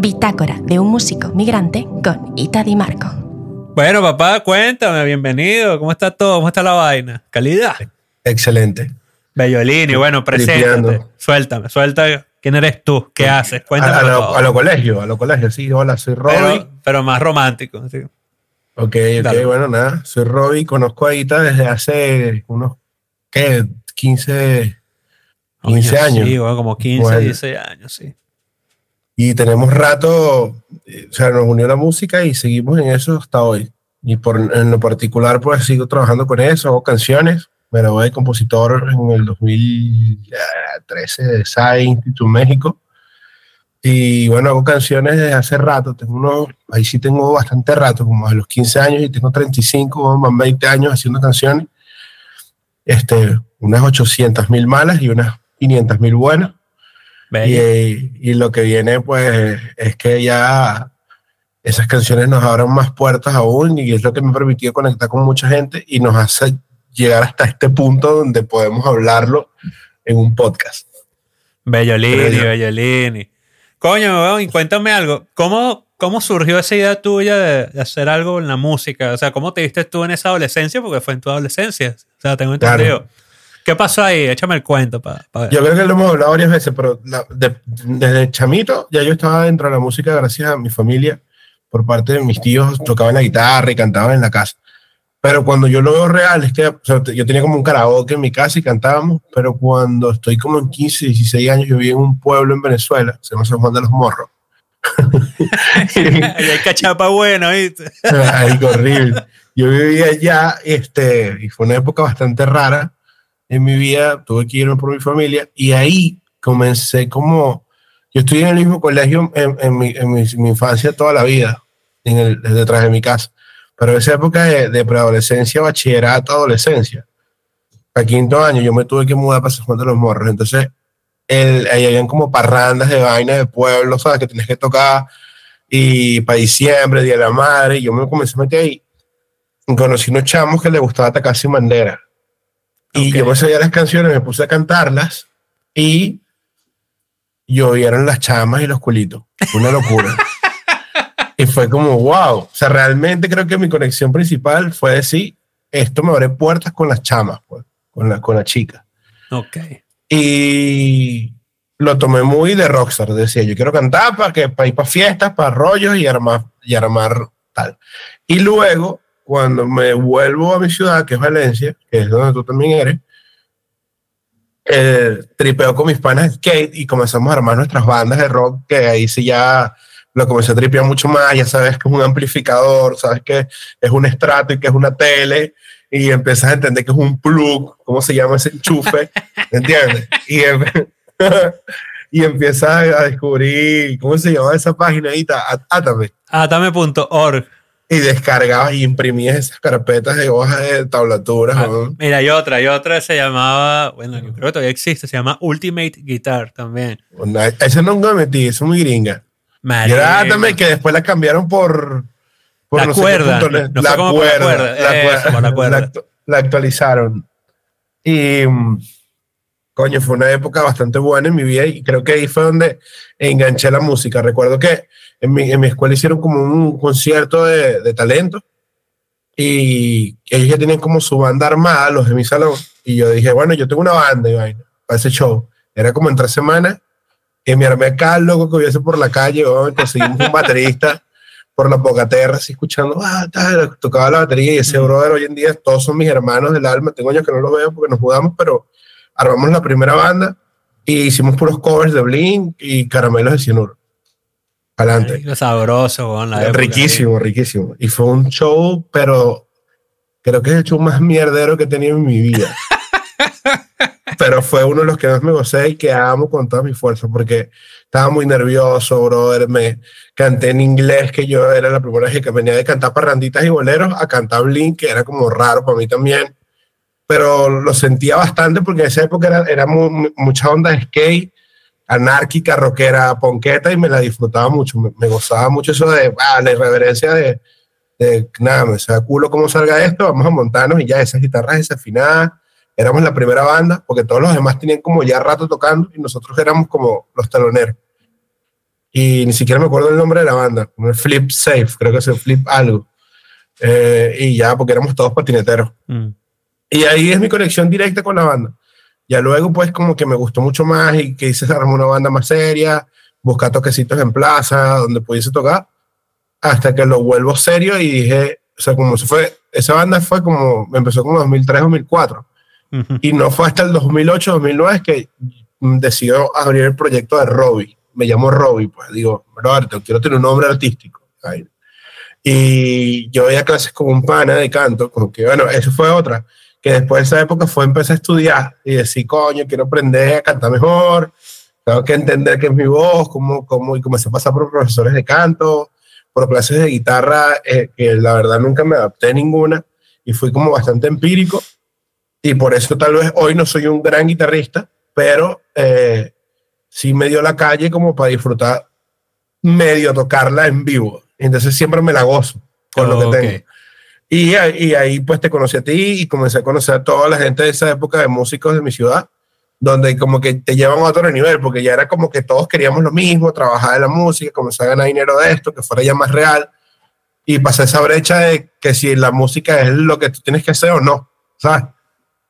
Bitácora de un músico migrante con Ita Di Marco. Bueno, papá, cuéntame, bienvenido. ¿Cómo está todo? ¿Cómo está la vaina? ¿Calidad? Excelente. Bellolini, bueno, preséntate. Suéltame, suelta. ¿Quién eres tú? ¿Qué haces? Cuéntame. A, lo, a lo colegio, a lo colegio, sí. Hola, soy Robbie. Pero, pero más romántico. Sí. Ok, ok, bueno, nada. Soy Robbie, conozco a Ita desde hace unos, ¿qué? 15, 15 años. Sí, bueno, como 15, Bueno. 16 años, sí. Y tenemos rato, eh, o sea, nos unió la música y seguimos en eso hasta hoy. Y por, en lo particular, pues sigo trabajando con eso, hago canciones. Me gradué de compositor en el 2013 de SAI Instituto México. Y bueno, hago canciones desde hace rato. Tengo ahí sí tengo bastante rato, como de los 15 años y tengo 35, más 20 años haciendo canciones. Este, unas 800 mil malas y unas 500 mil buenas. Y, y lo que viene, pues, es que ya esas canciones nos abran más puertas aún y es lo que me ha permitido conectar con mucha gente y nos hace llegar hasta este punto donde podemos hablarlo en un podcast. Bellolini, Bello. Bellolini. Coño, weón, y cuéntame algo. ¿Cómo, ¿Cómo surgió esa idea tuya de, de hacer algo en la música? O sea, ¿cómo te viste tú en esa adolescencia? Porque fue en tu adolescencia. O sea, tengo Claro. ¿Qué pasó ahí? Échame el cuento para ver. Yo creo que lo hemos hablado varias veces, pero la- de- desde chamito ya yo estaba dentro de la música gracias a mi familia. Por parte de mis tíos tocaban la guitarra y cantaban en la casa. Pero cuando yo lo veo real, es que o sea, yo tenía como un karaoke en mi casa y cantábamos, pero cuando estoy como en 15, 16 años, yo viví en un pueblo en Venezuela, se llama San Juan de los Morros. Ahí hay cachapa buena, ¿viste? Ay, qué horrible. Yo vivía allá, este, y fue una época bastante rara en mi vida. Tuve que irme por mi familia y ahí comencé como. Yo estudié en el mismo colegio en, en mi, en mi- mi infancia toda la vida, en el, detrás de mi casa. Pero esa época de, preadolescencia, bachillerato, adolescencia, a quinto año, yo me tuve que mudar para San Juan de los Morros. Entonces, el, ahí habían como parrandas de vaina de pueblo, ¿sabes? Que tienes que tocar. Y para diciembre, Día de la Madre, y yo me comencé a meter ahí. Conocí unos chamos que les gustaba atacar sin bandera. Y Ok. yo me sabía las canciones, me puse a cantarlas y llovieron las chamas y los culitos. Una locura. y fue como, wow. O sea, realmente creo que mi conexión principal fue decir, esto me abre puertas con las chamas, pues, con la, con la chica. Ok. Y lo tomé muy de rockstar. Decía, yo quiero cantar para, que, para ir para fiestas, para rollos y armar, y armar tal. Y luego, cuando me vuelvo a mi ciudad, que es Valencia, que es donde tú también eres, eh, tripeo con mis panas de skate y comenzamos a armar nuestras bandas de rock, que ahí sí ya lo comencé a tripear mucho más, ya sabes que es un amplificador, sabes que es un estrato y que es una tele, y empiezas a entender que es un plug, ¿cómo se llama ese enchufe? ¿Entiendes? Y, em- y empiezas a descubrir, ¿cómo se llama esa página? ahí? Átame. Atame.org. Y descargabas y imprimías esas carpetas de hojas de tablaturas. Ah, ¿no? mira, hay otra, hay otra se llamaba, bueno, yo creo que todavía existe, se llama Ultimate Guitar también. Una- Esa nunca me metí, es muy gringa. Y Marico. era Átame que después la cambiaron por... por La no cuerda, la, cuerda, la cuerda, la cuerda. la actu- la actualizaron. Y... Coño, fue una época bastante buena en mi vida y creo que ahí fue donde enganché la música. Recuerdo que en mi, en mi escuela hicieron como un concierto de, de talento y ellos ya tenían como su banda armada, los de mi salón. Y yo dije, bueno, yo tengo una banda y vaina para ese show. Era como en tres semanas que me armé acá, loco, que hubiese por la calle, weón, conseguimos un baterista por la pocaterra, así escuchando, ah, tal, tocaba la batería y ese brother hoy en día todos son mis hermanos del alma. Tengo años que no los veo porque nos mudamos, pero armamos la primera banda y hicimos puros covers de Blink y caramelos de cianuro. Adelante. Marico, sabroso, weón, la época riquísimo, riquísimo. Y fue un show, pero creo que es el show más mierdero que he tenido en mi vida. pero fue uno de los que más me gocé y que amo con toda mi fuerza, porque estaba muy nervioso, brother. Me canté en inglés, que yo era la primera vez que venía de cantar parranditas y boleros a cantar Blink, que era como raro para mí también. Pero lo sentía bastante porque en esa época era, era mu- mucha onda de skate, anárquica, rockera, ponqueta y me la disfrutaba mucho. Me, me gozaba mucho eso de ah, la irreverencia de, de nada, me sea culo cómo salga esto, vamos a montarnos y ya esas guitarras desafinadas. Éramos la primera banda porque todos los demás tenían como ya rato tocando y nosotros éramos como los taloneros. y ni siquiera me acuerdo el nombre de la banda, Flip Safe, creo que es el Flip algo. Eh, y ya, porque éramos todos patineteros. Mm. Y ahí es mi conexión directa con la banda. Ya luego, pues, como que me gustó mucho más y que hice armar una banda más seria, buscar toquecitos en plaza, donde pudiese tocar, hasta que lo vuelvo serio y dije, o sea, como se fue, esa banda fue como, empezó como 2003, 2004. Ujú. Y no fue hasta el 2008, 2009 que decidió abrir el proyecto de Robbie. Me llamo Robbie, pues digo, Roberto, quiero tener un nombre artístico. Ay. Y yo veía clases con un pana de canto, como que, bueno, eso fue otra, que después de esa época fue empecé a estudiar y decir, coño, quiero aprender a cantar mejor, tengo que entender qué es mi voz, cómo, cómo, y comencé a pasar por profesores de canto, por clases de guitarra, eh, que la verdad nunca me adapté a ninguna, y fui como bastante empírico, y por eso tal vez hoy no soy un gran guitarrista, pero eh, sí me dio la calle como para disfrutar medio tocarla en vivo. Entonces siempre me la gozo con lo que tengo. Y, y ahí pues te conocí a ti y comencé a conocer a toda la gente de esa época de músicos de mi ciudad, donde como que te llevan a otro nivel, porque ya era como que todos queríamos lo mismo, trabajar en la música, comenzar a ganar dinero de esto, que fuera ya más real. Y pasé esa brecha de que si la música es lo que tú tienes que hacer o no, ¿sabes?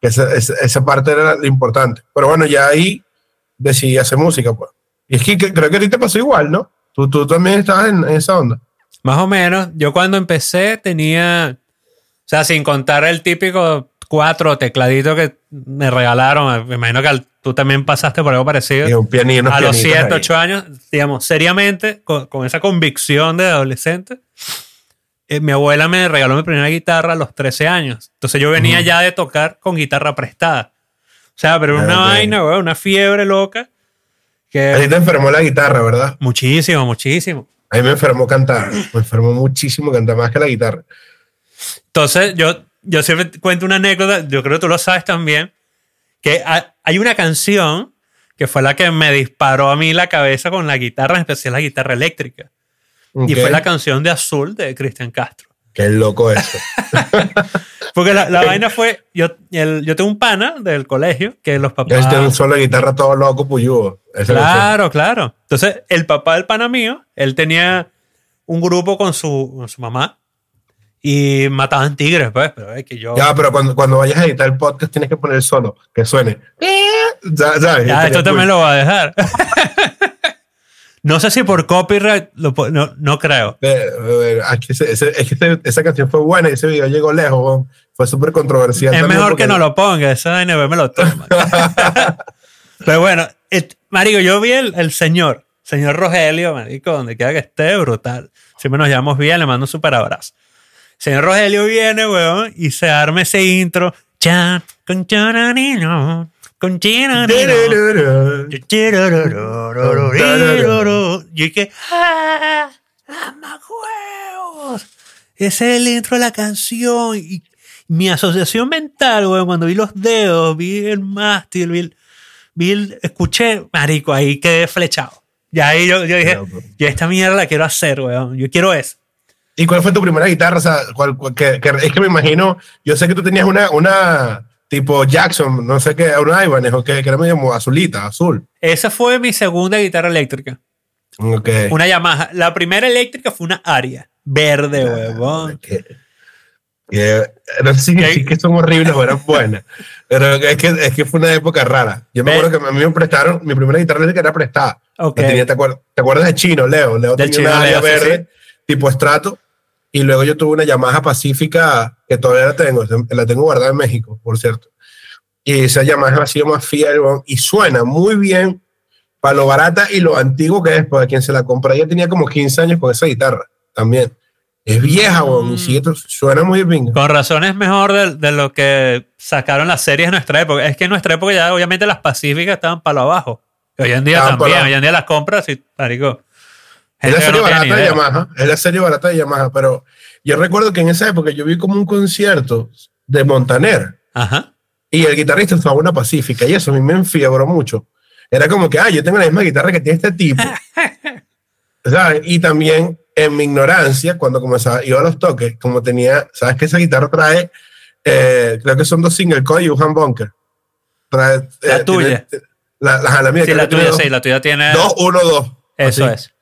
Que esa, esa, esa parte era lo importante. Pero bueno, ya ahí decidí hacer música, pues. Y es que, que creo que a ti te pasó igual, ¿no? Tú, tú también estabas en, en esa onda. Más o menos. Yo cuando empecé tenía, sea, sin contar el típico cuatro tecladito que me regalaron, me imagino que al- tú también pasaste por algo parecido. Y un pianino. a los pianitos 7, ahí. 8 años, digamos, seriamente, con, con esa convicción de adolescente, eh, mi abuela me regaló mi primera guitarra a los 13 años. Entonces yo venía ya de tocar con guitarra prestada. O sea, pero una Ah, vaina, una fiebre loca. A ti Que te enfermó la guitarra, ¿verdad? muchísimo, muchísimo. A mí me enfermó cantar. Me enfermó muchísimo cantar, más que la guitarra. Entonces, yo, yo siempre cuento una anécdota, yo creo que tú lo sabes también, que ha- hay una canción que fue la que me disparó a mí la cabeza con la guitarra, en especial la guitarra eléctrica. Y fue la canción de Azul de Cristian Castro. Qué loco eso. Porque la, la vaina fue, yo, el- yo tengo un pana del colegio que los papás... Este es un solo de guitarra todo loco, puyudo. Claro, claro. Entonces, el papá del pana mío, él tenía un grupo con su, con su mamá y mataban tigres, pues, pero es que yo... Ya, pero cuando, cuando vayas a editar el podcast tienes que poner solo, que suene. Ya, ¿sabes? Ya, Estaría esto también lo va a dejar. no sé si por copyright, lo no, no creo. Eh, eh, ese- es que ese- esa canción fue buena y ese video llegó lejos. Fue súper controversial. Es mejor porque- que no lo ponga, esa NB me lo toma. Pero bueno, et- marico, yo vi el, el señor, señor Rogelio, marico, donde quiera que esté, brutal. Siempre nos llevamos bien, le mando un super abrazo. Señor Rogelio viene, weón, y se arma ese intro. Chan, con chananino, con chinanino. Yo dije, ¡ah! ¡Ama huevos! Ese es el intro de la canción. Y mi asociación mental, weón, cuando vi los dedos, vi el mástil, vi el, vi el- escuché, marico, ahí quedé flechado. Y ahí yo, yo dije, yo esta mierda la quiero hacer, weón. Yo quiero eso. ¿Y cuál fue tu primera guitarra? O sea, cuál- cuál- que, que- es que me imagino, yo sé que tú tenías una, una tipo Jackson, no sé qué, una Ibanez, o que, que era medio como azulita, azul. Esa fue mi segunda guitarra eléctrica. Una Yamaha. La primera eléctrica fue una Aria. Verde, huevón. Que- que- no sé si que son horribles o eran buenas, pero es que, es que fue una época rara. Yo me acuerdo que a mí me prestaron, mi primera guitarra eléctrica era prestada. Ok. La tenía, ¿te, acuerdas, ¿Te acuerdas de Chino, Leo? Leo Del tenía una Chino área Leo, sí, verde, tipo estrato, y luego yo tuve una Yamaha Pacífica que todavía la tengo, la tengo guardada en México, por cierto. Y esa Yamaha ha sido más fiel y suena muy bien para lo barata y lo antiguo que es, porque quien se la compra ya tenía como 15 años con esa guitarra también. Es vieja, weón, y Mm. sigue, to- suena muy bien. Con razón es mejor de, de lo que sacaron las series en nuestra época. Es que en nuestra época ya obviamente las pacíficas estaban para lo abajo. Y hoy en día Estaban también. Hoy en día las compras y, marico. Es la serie no barata de. Yamaha, es la serie barata de Yamaha, pero yo recuerdo que en esa época yo vi como un concierto de Montaner Ajá. y el guitarrista usaba una pacífica y eso a mí me enfiebró mucho. Era como que, ah, yo tengo la misma guitarra que tiene este tipo. ¿Sabes? Y también en mi ignorancia, cuando comenzaba, iba a los toques, como tenía, ¿sabes que esa guitarra trae, eh, creo que son dos single coil y un humbucker? Trae, La eh, tuya. tiene- la, la, la mía, Sí, la tuya, dos- sí, la tuya tiene. Dos, uno, dos. Eso Así. es.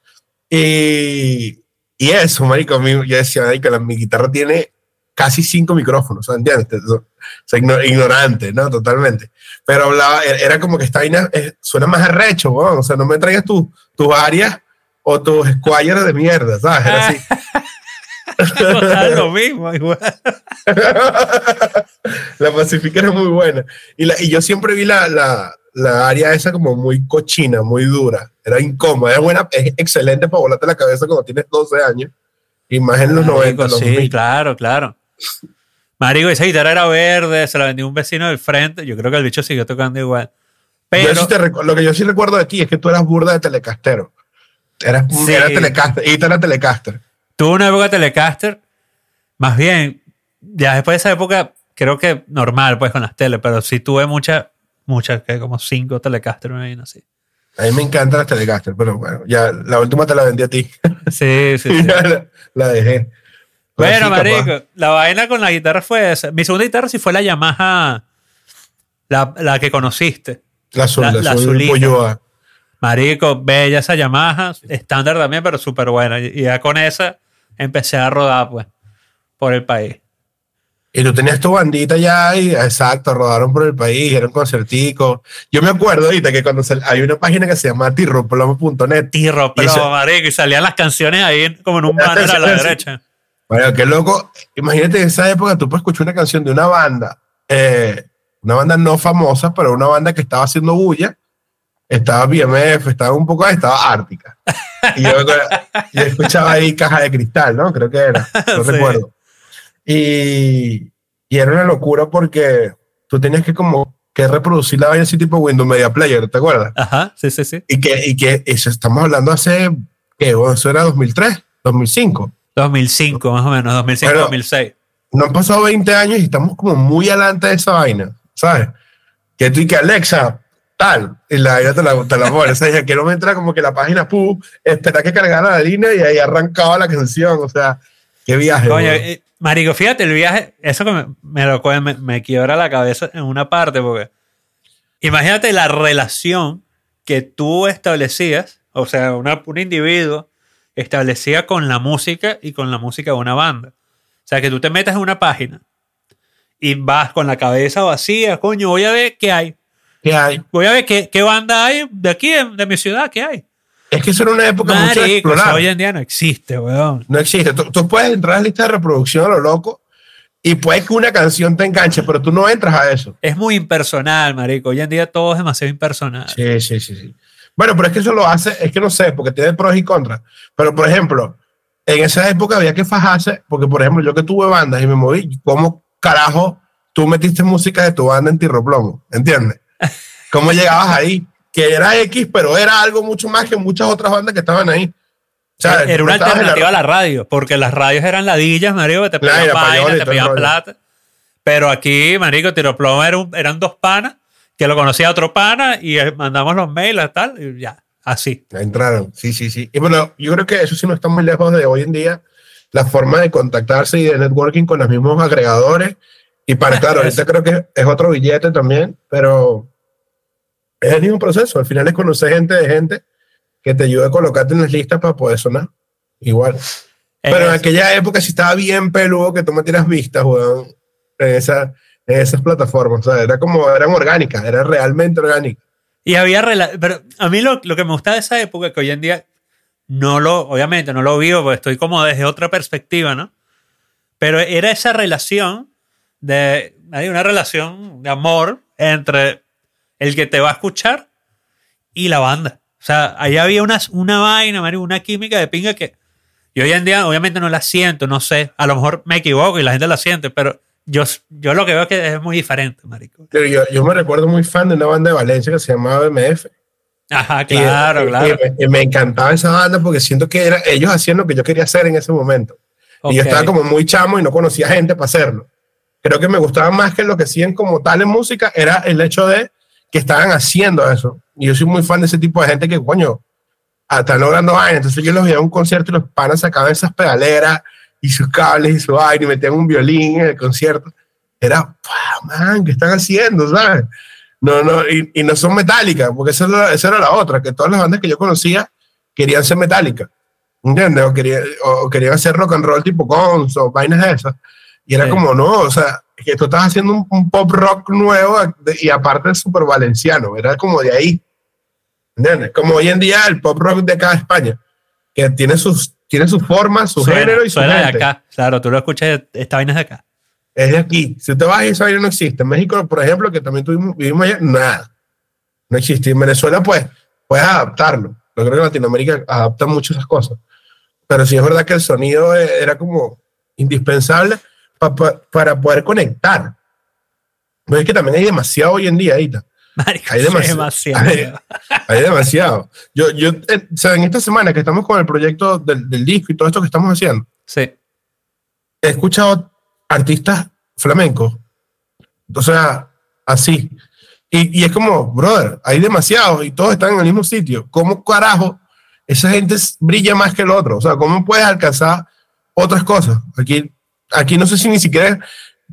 Y, y eso, marico, mi- yo decía, marico, mi guitarra tiene casi cinco micrófonos, ¿entiendes? O sea, igno- ignorante, ¿no? Totalmente. Pero hablaba, era era como que esta vaina suena más arrecho, weón. O sea, no me traigas tu- tus áreas o tus squires de mierda, ¿sabes? Era así. Total, lo mismo, igual. la Pacifica era muy buena. Y, la, y yo siempre vi la, la, la área esa como muy cochina, muy dura. Era incómoda, era buena, es excelente para volarte la cabeza cuando tienes 12 años. Y más en los 90, los sí, 2000. claro, claro. Marico, esa guitarra era verde, se la vendió un vecino del frente. Yo creo que el bicho siguió tocando igual. Yo Pero, sí te lo que yo sí recuerdo de ti es que tú eras burda de telecastero. Eras, Sí. eras telecaster, y tú eras telecaster. Tuve una época Telecaster. Más bien, ya después de esa época, creo que normal, pues, con las teles. Pero sí tuve muchas, muchas, que como cinco Telecaster, me imagino así. A mí me encantan las telecaster, pero bueno, ya la última te la vendí a ti. Sí, sí, sí. ya la, la dejé. Pero Bueno, capaz. marico, la vaina con la guitarra fue esa. Mi segunda guitarra sí fue la Yamaha, la, la que conociste. La azul, la- la, azul. Marico, bella esa Yamaha, estándar también, pero súper buena. Y ya con esa empecé a rodar, pues, por el país. Y tú tenías tu bandita ya y exacto, rodaron por el país, era un concertico. Yo me acuerdo ahorita que cuando sal- hay una página que se llama pero, eso- marico, y salían las canciones ahí como en un banner a la derecha. Bueno, qué loco. Imagínate en esa época tú puedes escuchar una canción de una banda, eh, una banda no famosa, pero una banda que estaba haciendo bulla. Estaba BMF, estaba un poco, estaba Ártica. Y yo, yo escuchaba ahí Caja de Cristal, ¿no? Creo que era, no Sí. recuerdo. Y, y era una locura porque tú tenías que como que reproducir la vaina así tipo Windows Media Player, ¿te acuerdas? Ajá, sí, sí, sí. Y que, y que eso estamos hablando hace, ¿qué? Bueno, eso era 2003, 2005. 2005, más o menos, 2005, Pero- 2006. no han pasado 20 años y estamos como muy adelante de esa vaina, ¿sabes? Que tú y que Alexa, tal, y la vaina te la, te la. O sea, que no me entra como que la página, pu, espera que cargara la línea y ahí arrancaba la canción. O sea, qué viaje. Coño, marico, fíjate el viaje, eso que me, me lo co- me, me quiebra la cabeza en una parte, porque imagínate la relación que tú establecías, o sea, una- un individuo establecía con la música y con la música de una banda. O sea, que tú te metas en una página y vas con la cabeza vacía, coño, voy a ver qué hay. ¿Qué hay? Voy a ver qué, qué banda hay de aquí, de, de mi ciudad, qué hay. Es que eso era una época mucho Marico, explorar. hoy en día no existe, weón. No existe. Tú, tú puedes entrar a la lista de reproducción a lo loco y puede que una canción te enganche, pero tú no entras a eso. Es muy impersonal, marico. Hoy en día todo es demasiado impersonal. Sí, sí, sí, sí. Bueno, pero es que eso lo hace, es que no sé, porque tiene pros y contras. Pero, por ejemplo, en esa época había que fajarse, porque, por ejemplo, yo que tuve bandas y me moví, ¿cómo carajo tú metiste música de tu banda en Tirroplomo? ¿Entiendes? ¿Cómo llegabas ahí? Que era X, pero era algo mucho más que muchas otras bandas que estaban ahí. O sea, Era una en la- alternativa a la radio, porque las radios eran ladillas, marico, que te pedían vaina, te pedían plata. Pero aquí, marico, Tiro Plomo era un- eran dos panas que lo conocía otro pana y eh, mandamos los mails tal, y ya, así. Entraron, sí, sí, sí. Y bueno, yo creo que eso sí no está muy lejos de hoy en día, la forma de contactarse y de networking con los mismos agregadores. Y para, claro, ahorita creo que es otro billete también, pero es el mismo proceso. Al final es conocer gente de gente que te ayuda a colocarte en las listas para poder sonar. Igual. Pero en aquella época sí estaba bien peludo que tú me tiras vistas, weón, en, esa, en esas plataformas. O sea, era como, eran orgánicas, eran realmente orgánicas. Y había pero a mí lo, lo que me gusta de esa época, que hoy en día no lo, obviamente no lo vivo, porque estoy como desde otra perspectiva, ¿no? Pero era esa relación de, hay una relación de amor entre el que te va a escuchar y la banda. O sea, ahí había una, una vaina, una química de pinga que yo hoy en día obviamente no la siento, no sé, a lo mejor me equivoco y la gente la siente, pero yo, yo lo que veo es que es muy diferente, marico. Pero yo, yo me recuerdo muy fan de una banda de Valencia que se llamaba BMF. Ajá, claro, y- claro. y me, y me encantaba esa banda porque siento que era, ellos hacían lo que yo quería hacer en ese momento. Y yo estaba como muy chamo y no conocía gente para hacerlo. Creo que me gustaba más que lo que hacían como tal en música era el hecho de que estaban haciendo eso. Y yo soy muy fan de ese tipo de gente que, coño, están logrando vainas. Entonces yo los veía a un concierto y los panas sacaban esas pedaleras y sus cables y su aire y metían un violín en el concierto. Era, "Wow, man, ¿qué están haciendo? ¿Sabes? No, no, y, no son metálicas, porque esa era, esa era la otra, que todas las bandas que yo conocía querían ser metálicas. ¿entiendes? O, quería, o querían hacer rock and roll tipo Guns o vainas de esas. Y era Sí. como, no, o sea, que tú estás haciendo un, un pop rock nuevo de- y aparte es súper valenciano, era como de ahí. ¿Entiendes? Como hoy en día el pop rock de cada España, que tiene sus, tiene sus formas, su Suena- género y su suena de gente. acá. Claro, tú lo escuchas, esta vaina es de acá. Es de aquí. Si te vas a esa vaina no existe. En México, por ejemplo, que también tuvimos, vivimos allá, nada. No existe. En Venezuela, pues, puedes adaptarlo. Yo creo que Latinoamérica adapta mucho esas cosas. Pero sí es verdad que el sonido eh, era como indispensable pa- pa- para poder conectar. Pero es que también hay demasiado hoy en día, Aita. Hay sí, demasi- demasiado. hay- Hay demasiado. Yo, yo, eh, o sea, en esta semana que estamos con el proyecto del, del disco y todo esto que estamos haciendo, Sí. he escuchado artistas flamencos. O sea, así. Y, y es como, brother, hay demasiados y todos están en el mismo sitio. ¿Cómo carajo esa gente brilla más que el otro? O sea, ¿cómo puedes alcanzar otras cosas? Aquí, aquí no sé si ni siquiera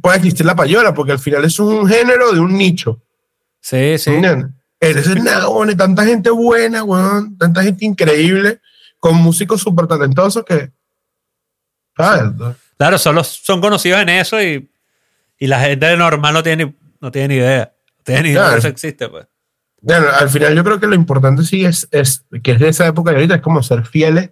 puede existir la payola, porque al final es un género de un nicho. Sí, sí. ¿entiendes? Eres el nagón, tanta gente buena, weón, tanta gente increíble, con músicos súper talentosos que. ¿Sabes? Claro, solo son conocidos en eso y, y la gente normal no tiene, ni- no tiene ni idea. No tiene ni idea Claro. que eso existe, pues. Bueno, al final yo creo que lo importante sí es, es que es de esa época y ahorita es como ser fieles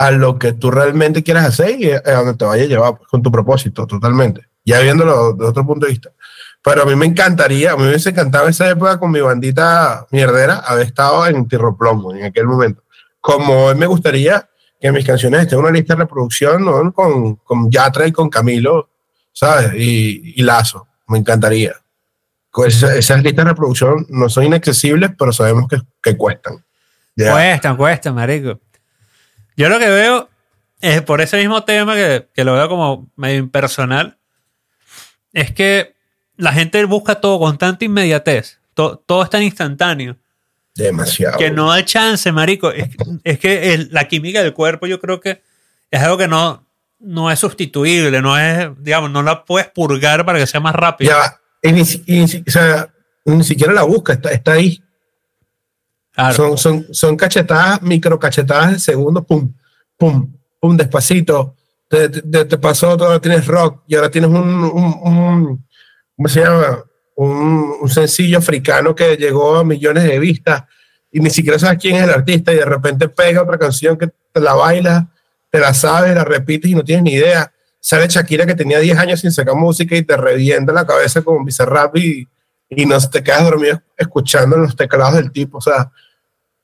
a lo que tú realmente quieras hacer y a donde te vaya a llevar pues, con tu propósito, totalmente. Ya viéndolo de otro punto de vista. Pero a mí me encantaría, a mí me hubiese encantado esa época con mi bandita mierdera haber estado en Tierra Plomo en aquel momento. Como hoy me gustaría que mis canciones estén en una lista de reproducción ¿no? con, con Yatra y con Camilo, ¿sabes? Y, y Lazo, me encantaría. Esa- esas listas de reproducción no son inaccesibles, pero sabemos que, que cuestan. Ya. Cuestan, cuestan, marico. Yo lo que veo es por ese mismo tema que, que lo veo como medio impersonal, es que la gente busca todo con tanta inmediatez. To- todo es tan instantáneo. Demasiado. que no da chance, marico. Es, es que el- la química del cuerpo yo creo que es algo que no, no es sustituible, no es, digamos, no la puedes purgar para que sea más rápido. Ya. Y ni, y o sea, ni siquiera la busca, está, está ahí. Claro. Son, son, son cachetadas, micro cachetadas de segundo, pum, pum, pum, despacito. Te, te, te pasó, ahora tienes rock y ahora tienes un, un, un- ¿cómo se llama? Un, un sencillo africano que llegó a millones de vistas y ni siquiera sabes quién es el artista y de repente pega otra canción que te la bailas, te la sabes, la repites y no tienes ni idea. Sale Shakira que tenía 10 años sin sacar música y te revienta la cabeza con Bizarrap y, y no te quedas dormido escuchando los teclados del tipo. O sea,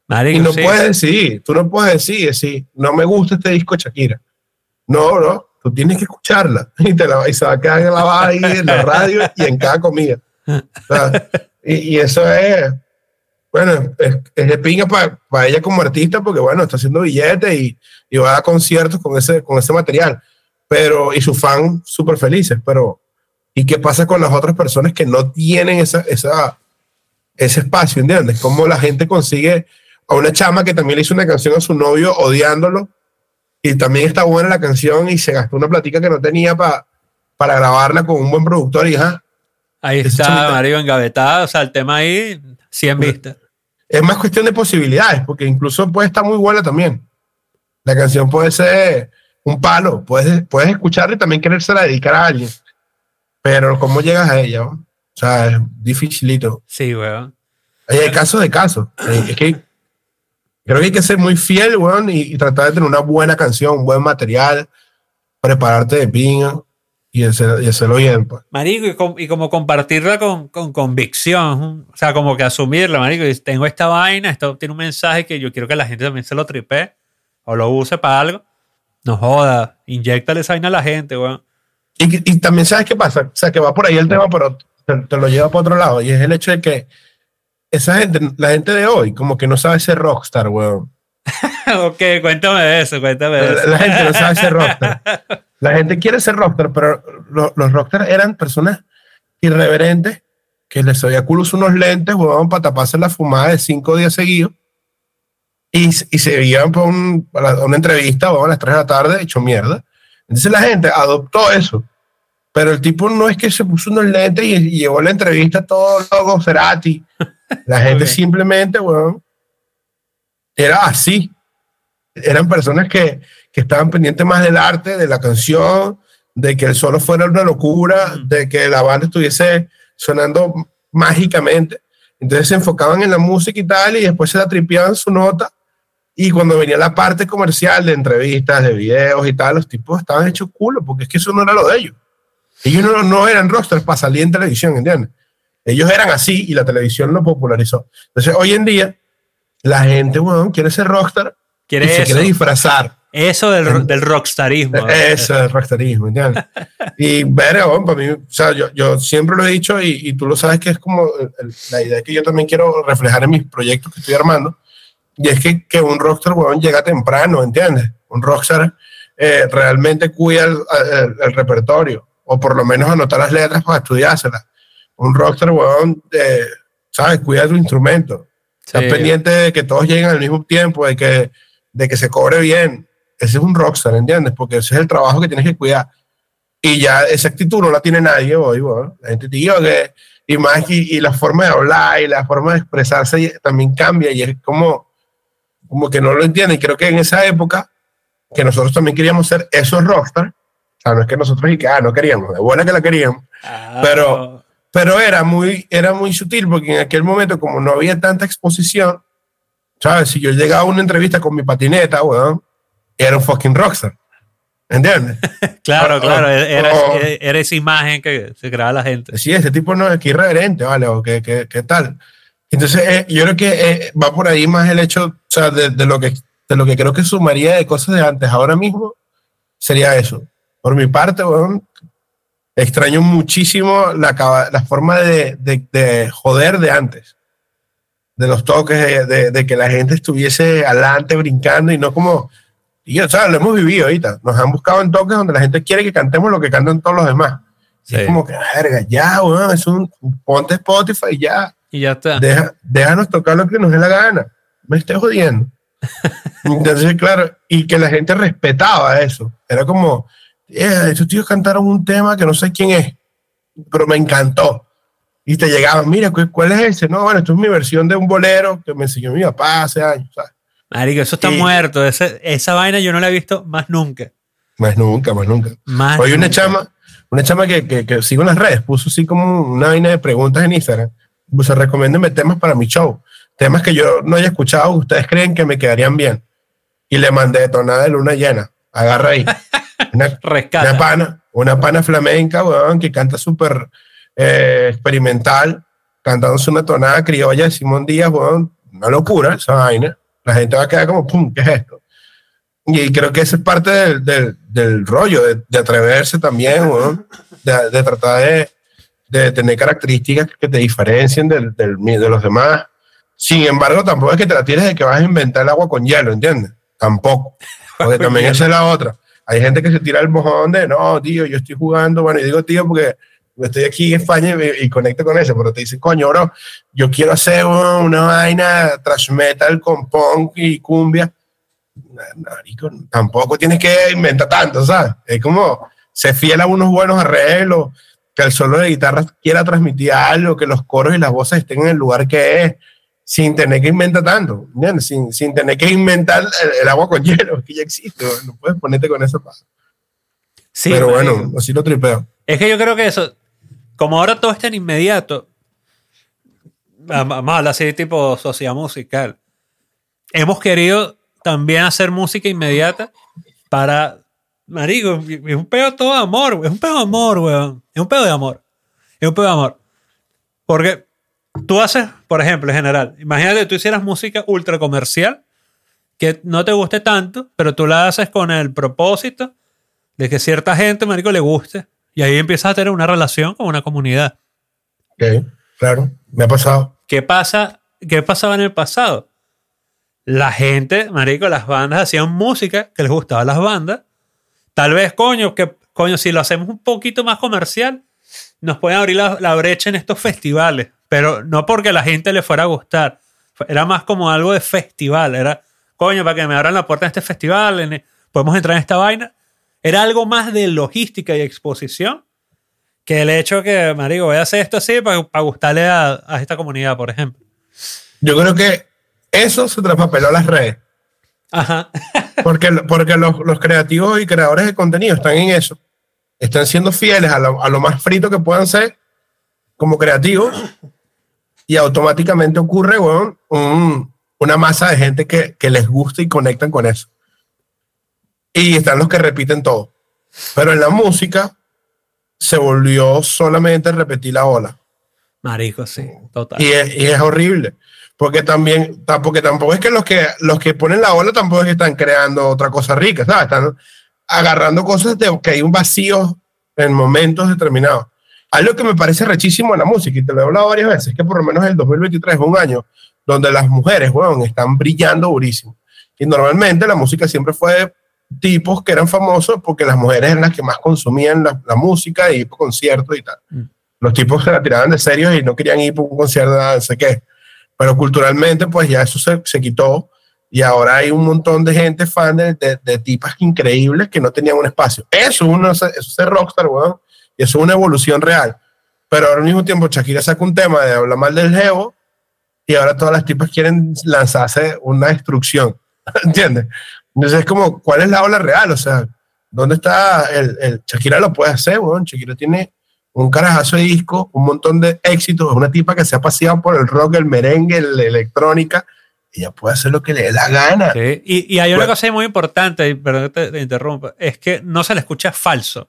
Marico, y no sí. puedes decidir, tú no puedes decir, decir, no me gusta este disco de Shakira. No, no, tú tienes que escucharla y, te la, y se va a quedar grabada ahí en la radio y en cada comida. O sea, y, y eso es, bueno, es, es de pinga para ella como artista porque, bueno, está haciendo billetes y, y va a conciertos con ese, con ese material. Pero, y sus fans súper felices, pero, ¿y qué pasa con las otras personas que no tienen esa, esa, ese espacio, ¿entiendes? Cómo la gente consigue a una chama que también le hizo una canción a su novio odiándolo y también está buena la canción y se gastó una platica que no tenía pa- para grabarla con un buen productor y ajá, Ahí está, Marico, engavetado. O sea, el tema ahí, 100 vistas. es más cuestión de posibilidades, porque incluso puede estar muy buena también. La canción puede ser un palo, puedes, puedes escucharla y también querérsela dedicar a alguien, pero ¿cómo llegas a ella? no? O sea, es dificilito. Sí, weón. Hay hay casos de casos. Eh, Es que creo que hay que ser muy fiel, weón, y, y tratar de tener una buena canción, un buen material, prepararte de piña y, hacer- y hacerlo bien. Pues. Marico, y, com- y como compartirla con, con convicción. O sea, como que asumirla, Marico. y Tengo esta vaina, esto tiene un mensaje que yo quiero que la gente también se lo tripee o lo use para algo. No joda, inyectale esa vaina a la gente, weón. Y, y también sabes qué pasa, o sea, que va por ahí el tema, pero te, te lo lleva para otro lado, y es el hecho de que esa gente, la gente de hoy, como que no sabe ser rockstar, weón. ok, cuéntame de eso, cuéntame de La, eso. la gente no sabe ser rockstar. La gente quiere ser rockstar, pero lo- los rockstars eran personas irreverentes que les había culos unos lentes, weón, para taparse la fumada de cinco días seguidos. Y, y se iban para, un- para una entrevista, a las 3 de la tarde, hecho mierda. Entonces la gente adoptó eso. Pero el tipo no es que se puso unos lentes y, y llevó la entrevista todo loco, Cerati. La gente simplemente, weón, era así. eran personas que, que estaban pendientes más del arte, de la canción, de que el solo fuera una locura, de que la banda estuviese sonando mágicamente. Entonces se enfocaban en la música y tal, y después se la tripeaban su nota. Y cuando venía la parte comercial de entrevistas, de videos y tal, los tipos estaban hechos culo, porque es que eso no era lo de ellos. Ellos no, no eran rosters para salir en televisión, ¿entiendes? Ellos eran así y la televisión lo popularizó. Entonces, hoy en día, la gente, bueno, quiere ser rockstar Quiere y se eso. quiere disfrazar. Eso del, del rockstarismo. Eso es el rockstarismo, ¿entiendes? y ver, para mí, o sea, yo, yo siempre lo he dicho y, y tú lo sabes que es como el- la idea que yo también quiero reflejar en mis proyectos que estoy armando. Y es que, que un rockstar, weón, llega temprano, ¿entiendes? Un rockstar eh, realmente cuida el, el- el repertorio, o por lo menos anotar las letras para estudiárselas. Un rockstar, weón, ¿sabes? Cuida tu instrumento. Estás Sí. pendiente de que todos lleguen al mismo tiempo, de que, de que se cobre bien. Ese es un rockstar, ¿entiendes? Porque ese es el trabajo que tienes que cuidar. Y ya esa actitud no la tiene nadie hoy, weón. La gente digo que, y más, y, y la forma de hablar y la forma de expresarse también cambia y es como, como que no lo entienden. Creo que en esa época, que nosotros también queríamos ser esos rockstar, o sea, no es que nosotros y que, ah, no queríamos, de buena que la queríamos, Ah, pero- pero era muy, era muy sutil porque en aquel momento, como no había tanta exposición, ¿sabes? Si yo llegaba a una entrevista con mi patineta, weón, era un fucking rockstar. ¿Entiendes? claro, oh, claro. Era, oh. era esa imagen que se creaba la gente. Sí, ese tipo no es que irreverente, ¿vale? O que, que, que tal. Entonces, eh, yo creo que eh, va por ahí más el hecho, o sea, de, de lo que, de lo que creo que sumaría de cosas de antes ahora mismo, sería eso. Por mi parte, weón, extraño muchísimo la, la forma de, de, de joder de antes. De los toques, de, de- que la gente estuviese adelante brincando y no como. Y, o sea, lo hemos vivido ahorita. Nos han buscado en toques donde la gente quiere que cantemos lo que cantan todos los demás. Sí. Es como que, verga, ya, weón, es un. Ponte Spotify y ya. Y ya está. Deja, déjanos tocar lo que nos dé la gana. Me estés jodiendo. Entonces, claro, y que la gente respetaba eso. Era como, "Yeah, estos tíos cantaron un tema que no sé quién es, pero me encantó. Y te llegaban, mira, ¿cu- ¿cuál es ese? No, bueno, esto es mi versión de un bolero que me enseñó mi papá hace años. ¿sabes? Marico, eso está Sí. muerto. Esa vaina yo no la he visto más nunca. Más nunca, más nunca. Más Hoy una chama, una chama que, que, que sigo en las redes, puso así como una vaina de preguntas en Instagram. Pues recomiéndenme temas para mi show. Temas que yo no haya escuchado, ustedes creen que me quedarían bien. Y le mandé tonada de luna llena. Agarra ahí. Una, pana, una pana flamenca, weón, que canta súper eh, experimental, cantándose una tonada criolla de Simón Díaz, weón. Una locura esa vaina. La gente va a quedar como, pum, ¿qué es esto? Y creo que esa es parte del, del, del rollo, de, de atreverse también, weón, de, de tratar de, de tener características que te diferencien del, del, de los demás. Sin embargo, tampoco es que te la tienes de que vas a inventar el agua con hielo, ¿entiendes? Tampoco. Porque también esa es la otra. Hay gente que se tira el mojón de, no, tío, yo estoy jugando, bueno, y digo tío porque estoy aquí en España y, y conecto con eso, pero te dicen, coño, bro, yo quiero hacer una, una vaina trash metal con punk y cumbia. Marico, tampoco tienes que inventar tanto, ¿sabes? Es como ser fiel a unos buenos arreglos, que el solo de guitarra quiera transmitir algo, que los coros y las voces estén en el lugar que es, sin tener que inventar tanto, ¿entiendes? Sin, sin tener que inventar el, el agua con hielo, que ya existe, ¿no? puedes ponerte con eso. pa. Sí, Pero bueno, así lo tripeo. Es que yo creo que eso, como ahora todo está en inmediato, vamos a hablar así tipo sociedad musical, hemos querido también hacer música inmediata para, marico, es un pedo todo de amor, es un pedo de amor, weón, es un pedo de amor, es un pedo de amor. Porque tú haces, por ejemplo, en general, imagínate que tú hicieras música ultra comercial que no te guste tanto, pero tú la haces con el propósito de que cierta gente, marico, le guste. Y ahí empiezas a tener una relación con una comunidad. Ok, claro, me ha pasado. ¿Qué pasa? ¿Qué pasaba en el pasado? La gente, marico, las bandas hacían música que les gustaba a las bandas. Tal vez, coño, que coño, si lo hacemos un poquito más comercial, nos pueden abrir la, la brecha en estos festivales. Pero no porque la gente le fuera a gustar. Era más como algo de festival. Era, coño, para que me abran la puerta en este festival, en- podemos entrar en esta vaina. Era algo más de logística y exposición que el hecho que, marico, voy a hacer esto así para, para gustarle a, a esta comunidad, por ejemplo. Yo creo que eso se traspapeló a las redes. Ajá. Porque, porque los, los creativos y creadores de contenido están en eso. Están siendo fieles a lo, a lo más frito que puedan ser como creativos y automáticamente ocurre un- una masa de gente que, que les gusta y conectan con eso. Y están los que repiten todo. Pero en la música se volvió solamente repetir la ola. Marico, sí, total. Y es, y es horrible. Porque también, ta- porque tampoco es que los que los que ponen la ola tampoco es que están creando otra cosa rica, ¿sabes? Están agarrando cosas de que hay un vacío en momentos determinados. Algo que me parece rechísimo en la música, y te lo he hablado varias veces, es que por lo menos el 2023 es un año donde las mujeres, weón, están brillando durísimo. Y normalmente la música siempre fue de tipos que eran famosos porque las mujeres eran las que más consumían la, la música y conciertos y tal. Mm. Los tipos se la tiraban de serios y no querían ir por un concierto, no sé qué. Pero culturalmente, pues ya eso se, se quitó y ahora hay un montón de gente fan de, de, de tipas increíbles que no tenían un espacio. Eso, uno, eso es rockstar, weón. Y eso es una evolución real. Pero al mismo tiempo, Shakira saca un tema de hablar mal del geo y ahora todas las tipas quieren lanzarse una destrucción. ¿Entiendes? Entonces es como, ¿cuál es la ola real? O sea, ¿dónde está el, el Shakira lo puede hacer, weón? Shakira tiene un carajazo de disco, un montón de éxitos, es una tipa que se ha paseado por el rock, el merengue, la electrónica, ella puede hacer lo que le dé la gana. Sí, Y, y hay una Bueno. cosa muy importante, perdón que te, te interrumpa, es que no se le escucha falso,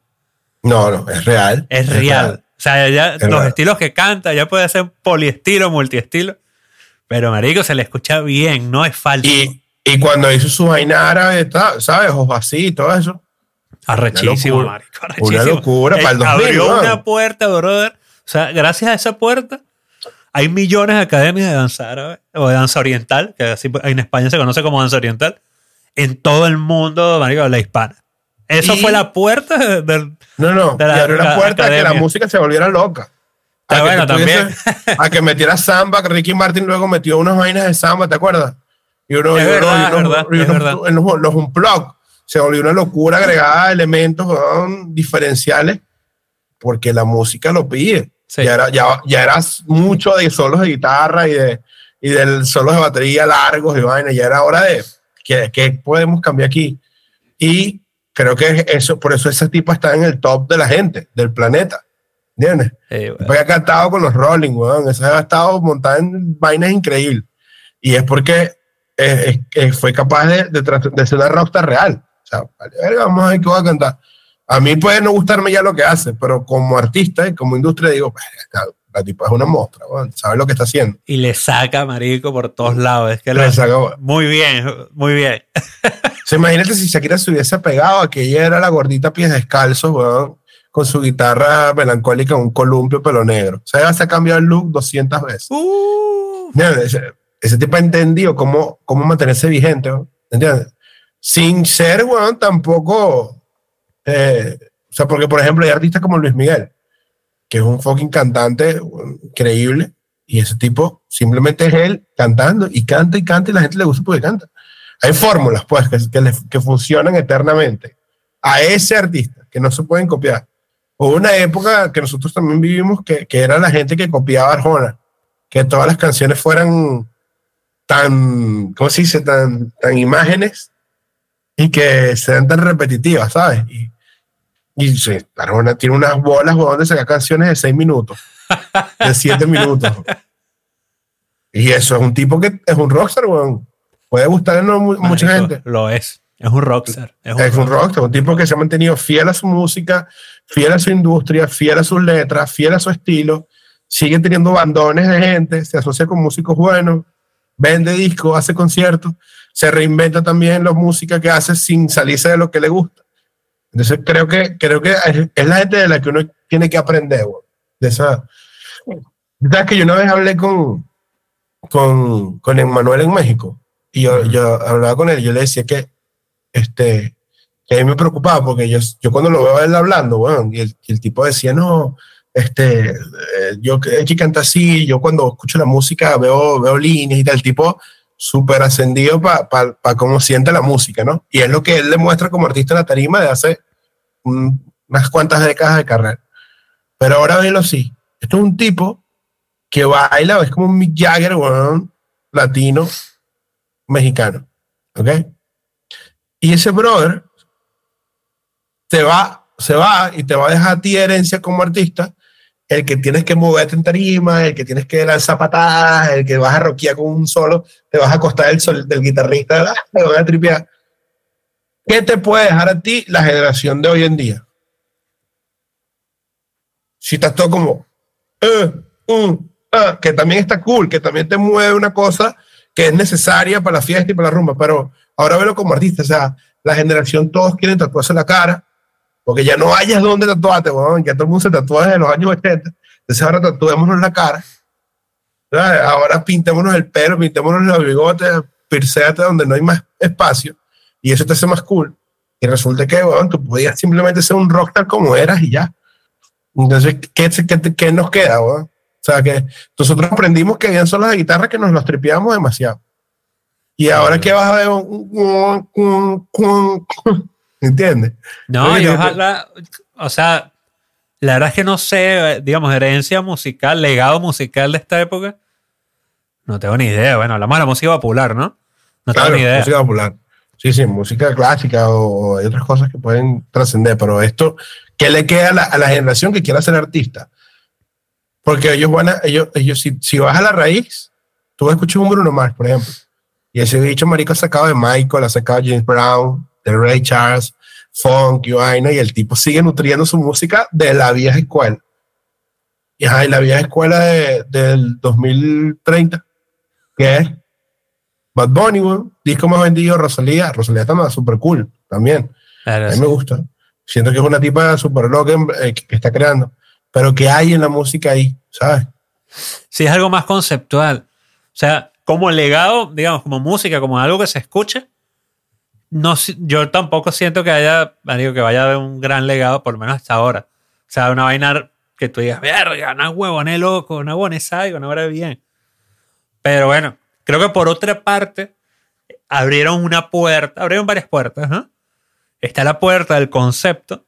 No, no, es real. es real. O sea, ya Es los real. estilos que canta, ya puede ser poliestilo, multiestilo, pero marico, se le escucha bien, no es falso. Y, y cuando hizo su vaina árabe, ¿sabes? Ojos así, todo eso. Arrechísimo, Una locura. marico, arrechísimo. Una locura Él para el 2000, Abrió ¿no? una puerta, brother. O sea, gracias a esa puerta hay millones de academias de danza árabe o de danza oriental, que así en España se conoce como danza oriental, en todo el mundo, marico, la hispana. Eso Y- fue la puerta de- del... No, no, De la abrió la puerta a que la música se volviera loca. A, Ah, bueno, también. a que metiera samba, que Ricky Martin luego metió unas vainas de samba, ¿te acuerdas? Y uno, Es y uno- verdad, y es unos- verdad, y es unos- verdad. en los, los unplug. Se volvió una locura agregada elementos weón, diferenciales porque la música lo pide. Sí. Ya, era, ya, ya era mucho de solos de guitarra y de y del solos de batería largos y vaina. Ya era hora de que, que podemos cambiar aquí. Y creo que eso, por eso ese tipo está en el top de la gente, del planeta. ¿Entiendes? Eh, Porque ha cantado con los Rolling, weón. Ese ha estado montada en vainas increíbles. Y es porque eh, que fue capaz de, de, de ser una rockstar real. O sea, vale, vamos a ver qué va a cantar. A mí puede no gustarme ya lo que hace, pero como artista y como industria digo, "Verga, esta- la tipa es una mostra, weón. sabe lo que está haciendo. y le saca, marico, por todos lados. Es que Le lo- saca, weón. muy bien, muy bien. O sea, imagínate si Shakira se hubiese pegado a que ella era la gordita pies descalzos, weón, con su guitarra melancólica, un columpio pelo negro. O sea, se ha cambiado el look 200 veces. Uh. Ese, ese tipo ha entendido cómo, cómo mantenerse vigente, ¿no? ¿entiendes? Sin ser, weón, tampoco. eh, o sea, porque, por ejemplo, hay artistas como Luis Miguel, que es un fucking cantante increíble, y ese tipo simplemente es él cantando y canta y canta y la gente le gusta porque canta. Hay fórmulas, pues, que, que, funcionan eternamente a ese artista, que no se pueden copiar. Hubo una época que nosotros también vivimos que, que era la gente que copiaba Arjona que todas las canciones fueran tan, ¿cómo se dice? Tan, tan imágenes y que sean tan repetitivas, ¿sabes? Y sí, Arjona tiene unas bolas, weón, de sacar canciones de seis minutos, de siete minutos. Y eso es un tipo que es un rockstar, weón. Puede gustarle a mucha gente. Lo es. Es un rockstar. Es un, Es un rockstar. rockstar, un tipo que se ha mantenido fiel a su música, fiel a su industria, fiel a sus letras, fiel a su estilo. Sigue teniendo bandones de gente, se asocia con músicos buenos, vende discos, hace conciertos, se reinventa también la música que hace sin salirse de lo que le gusta. Entonces creo que, creo que es, la gente de la que uno tiene que aprender. güey, De esa. ¿Sabes que yo una vez hablé con, con, con Emmanuel en México? Y yo, yo hablaba con él y yo le decía que este, que a mí me preocupaba porque yo, yo cuando lo veo a él hablando, bueno, y el, y el tipo decía, no, este, eh, yo que canta así, yo cuando escucho la música veo, veo líneas y tal, el tipo súper ascendido para pa, pa cómo siente la música, ¿no? Y es lo que él demuestra como artista en la tarima de hace un- unas cuantas décadas de carrera. Pero ahora velo así, esto es un tipo que baila, es como un Mick Jagger, weón, latino, mexicano, ¿ok? Y ese brother te va, se va y te va a dejar a ti herencia como artista, el que tienes que moverte en tarima, el que tienes que lanzar patadas, el que vas a rockear con un solo, te vas a acostar del, sol, del guitarrista, te vas a tripear. ¿Qué te puede dejar a ti la generación de hoy en día? Si estás todo como, uh, que también está cool, que también te mueve una cosa que es necesaria para la fiesta y para la rumba, pero ahora velo como artista, o sea, la generación todos quieren tatuarse la cara, porque ya no hayas dónde tatuarte, bueno, ya todo el mundo se tatúa desde los años 80, entonces ahora tatuémonos la cara, ahora pintémonos el pelo, pintémonos los bigotes, pirseate donde no hay más espacio, y eso te hace más cool. Y resulta que, bueno, tú podías simplemente ser un rockstar como eras y ya. Entonces, ¿qué, qué, qué nos queda, bueno? O sea, que nosotros aprendimos que habían solos de guitarra que nos los tripeamos demasiado. Y ahora que vas a ver un... ¿Entiendes? No, y ojalá, o sea, la verdad es que no sé, digamos, herencia musical, legado musical de esta época. No tengo ni idea. Bueno, hablamos de la música popular, ¿no? No tengo ni idea. Música popular. Sí, sí, música clásica o, hay otras cosas que pueden trascender, pero esto, ¿qué le queda a la, a la, generación que quiera ser artista? Porque ellos van a, ellos, ellos si, si vas a la raíz, tú escuchas un Bruno Mars, por ejemplo, y ese bicho marico ha sacado de Michael, ha sacado de James Brown, de Ray Charles, funk y vaina, y el tipo sigue nutriendo su música de la vieja escuela. Y, ajá, y la vieja escuela de, del 2030, que es Bad Bunny, disco más vendido, Rosalía. Rosalía está súper cool también. a mí me gusta. Siento que es una tipa súper loca eh, que, está creando. Pero que hay en la música ahí, ¿sabes? Sí, es algo más conceptual. O sea, como legado, digamos, como música, como algo que se escuche, no, yo tampoco siento que haya, digo, que vaya a un gran legado, por lo menos hasta ahora. O sea, una vaina que tú digas, verga, una huevone loco, una algo, una hora bien. Pero bueno, Creo que por otra parte, abrieron una puerta, abrieron varias puertas, ¿no? Está la puerta del concepto,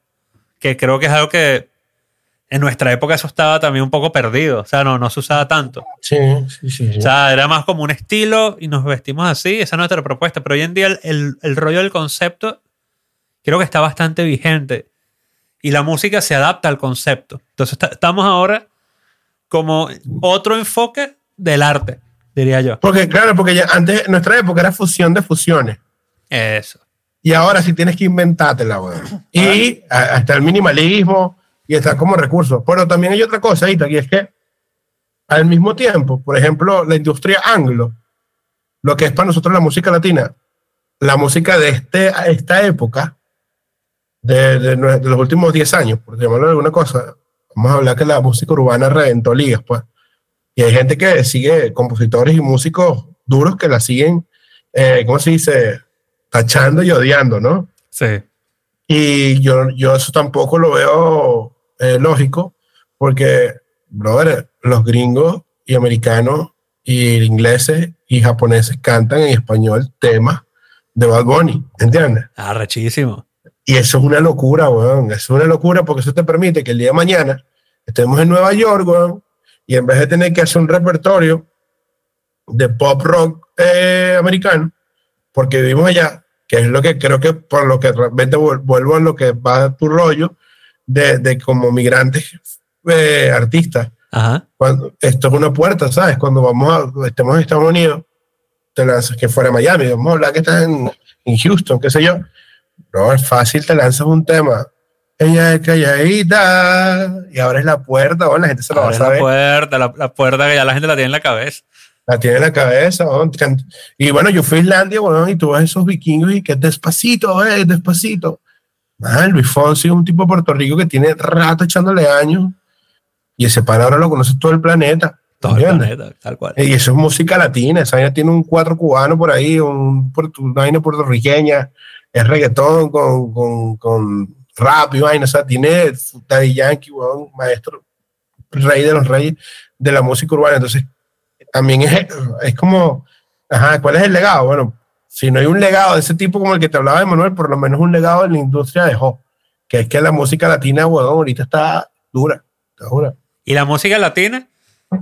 que creo que es algo que en nuestra época eso estaba también un poco perdido, o sea, no, no se usaba tanto. Sí, sí, sí, O sea, era más como un estilo y nos vestimos así, esa es nuestra propuesta, pero hoy en día el, el rollo del concepto creo que está bastante vigente y la música se adapta al concepto. Entonces estamos ahora como otro enfoque del arte diría yo. Porque, claro, porque ya antes, nuestra época era fusión de fusiones. Eso. Y ahora sí tienes que inventártela, weón. Y hasta el minimalismo y está como recurso. Pero también hay otra cosa, y es que al mismo tiempo, por ejemplo, la industria anglo, lo que es para nosotros la música latina, la música de este, esta época, de, de, de los últimos 10 años, por llamarlo de alguna cosa, vamos a hablar que la música urbana reventó ligas, pues. Y hay gente que sigue, compositores y músicos duros que la siguen, eh, ¿cómo se dice? Tachando y odiando, ¿no? Sí. Y yo, yo eso tampoco lo veo eh, lógico, porque, brother, los gringos y americanos y ingleses y japoneses cantan en español temas de Bad Bunny, ¿entiendes? Ah, rechísimo. Y eso es una locura, weón. Es una locura porque eso te permite que el día de mañana estemos en Nueva York, weón, y en vez de tener que hacer un repertorio de pop rock eh, americano, porque vivimos allá, que es lo que creo que por lo que realmente vuelvo a lo que va a tu rollo de, de como migrantes eh, artistas. Cuando, esto es una puerta, ¿sabes? Cuando vamos a, estemos en Estados Unidos, te lanzas que fuera Miami, vamos a hablar que estás en, en Houston, qué sé yo. No, es fácil, te lanzas un tema ella es calladita y abres la puerta, bueno, la gente se lo va a saber. La puerta, la, puerta que ya la gente la tiene en la cabeza. La tiene en la cabeza, y bueno, yo fui a Islandia, bueno, y tú ves esos vikingos y que despacito, eh, despacito. Ah, Luis Fonsi es un tipo de Puerto Rico que tiene rato echándole años y ese pan ahora lo conoce todo el planeta. Todo el planeta, tal cual. Y eso es música latina, esa vaina tiene un cuatro cubano por ahí, un, una vaina puertorriqueña, es reggaetón con, con, con rap y vaina, o sea, tiene Daddy Yankee, un maestro, rey de los reyes de la música urbana. Entonces, también es, es como, ajá, ¿cuál es el legado? Bueno, si no hay un legado de ese tipo como el que te hablaba de Manuel, por lo menos un legado de la industria dejó, que es que la música latina, bueno, ahorita está dura, está dura. Y la música latina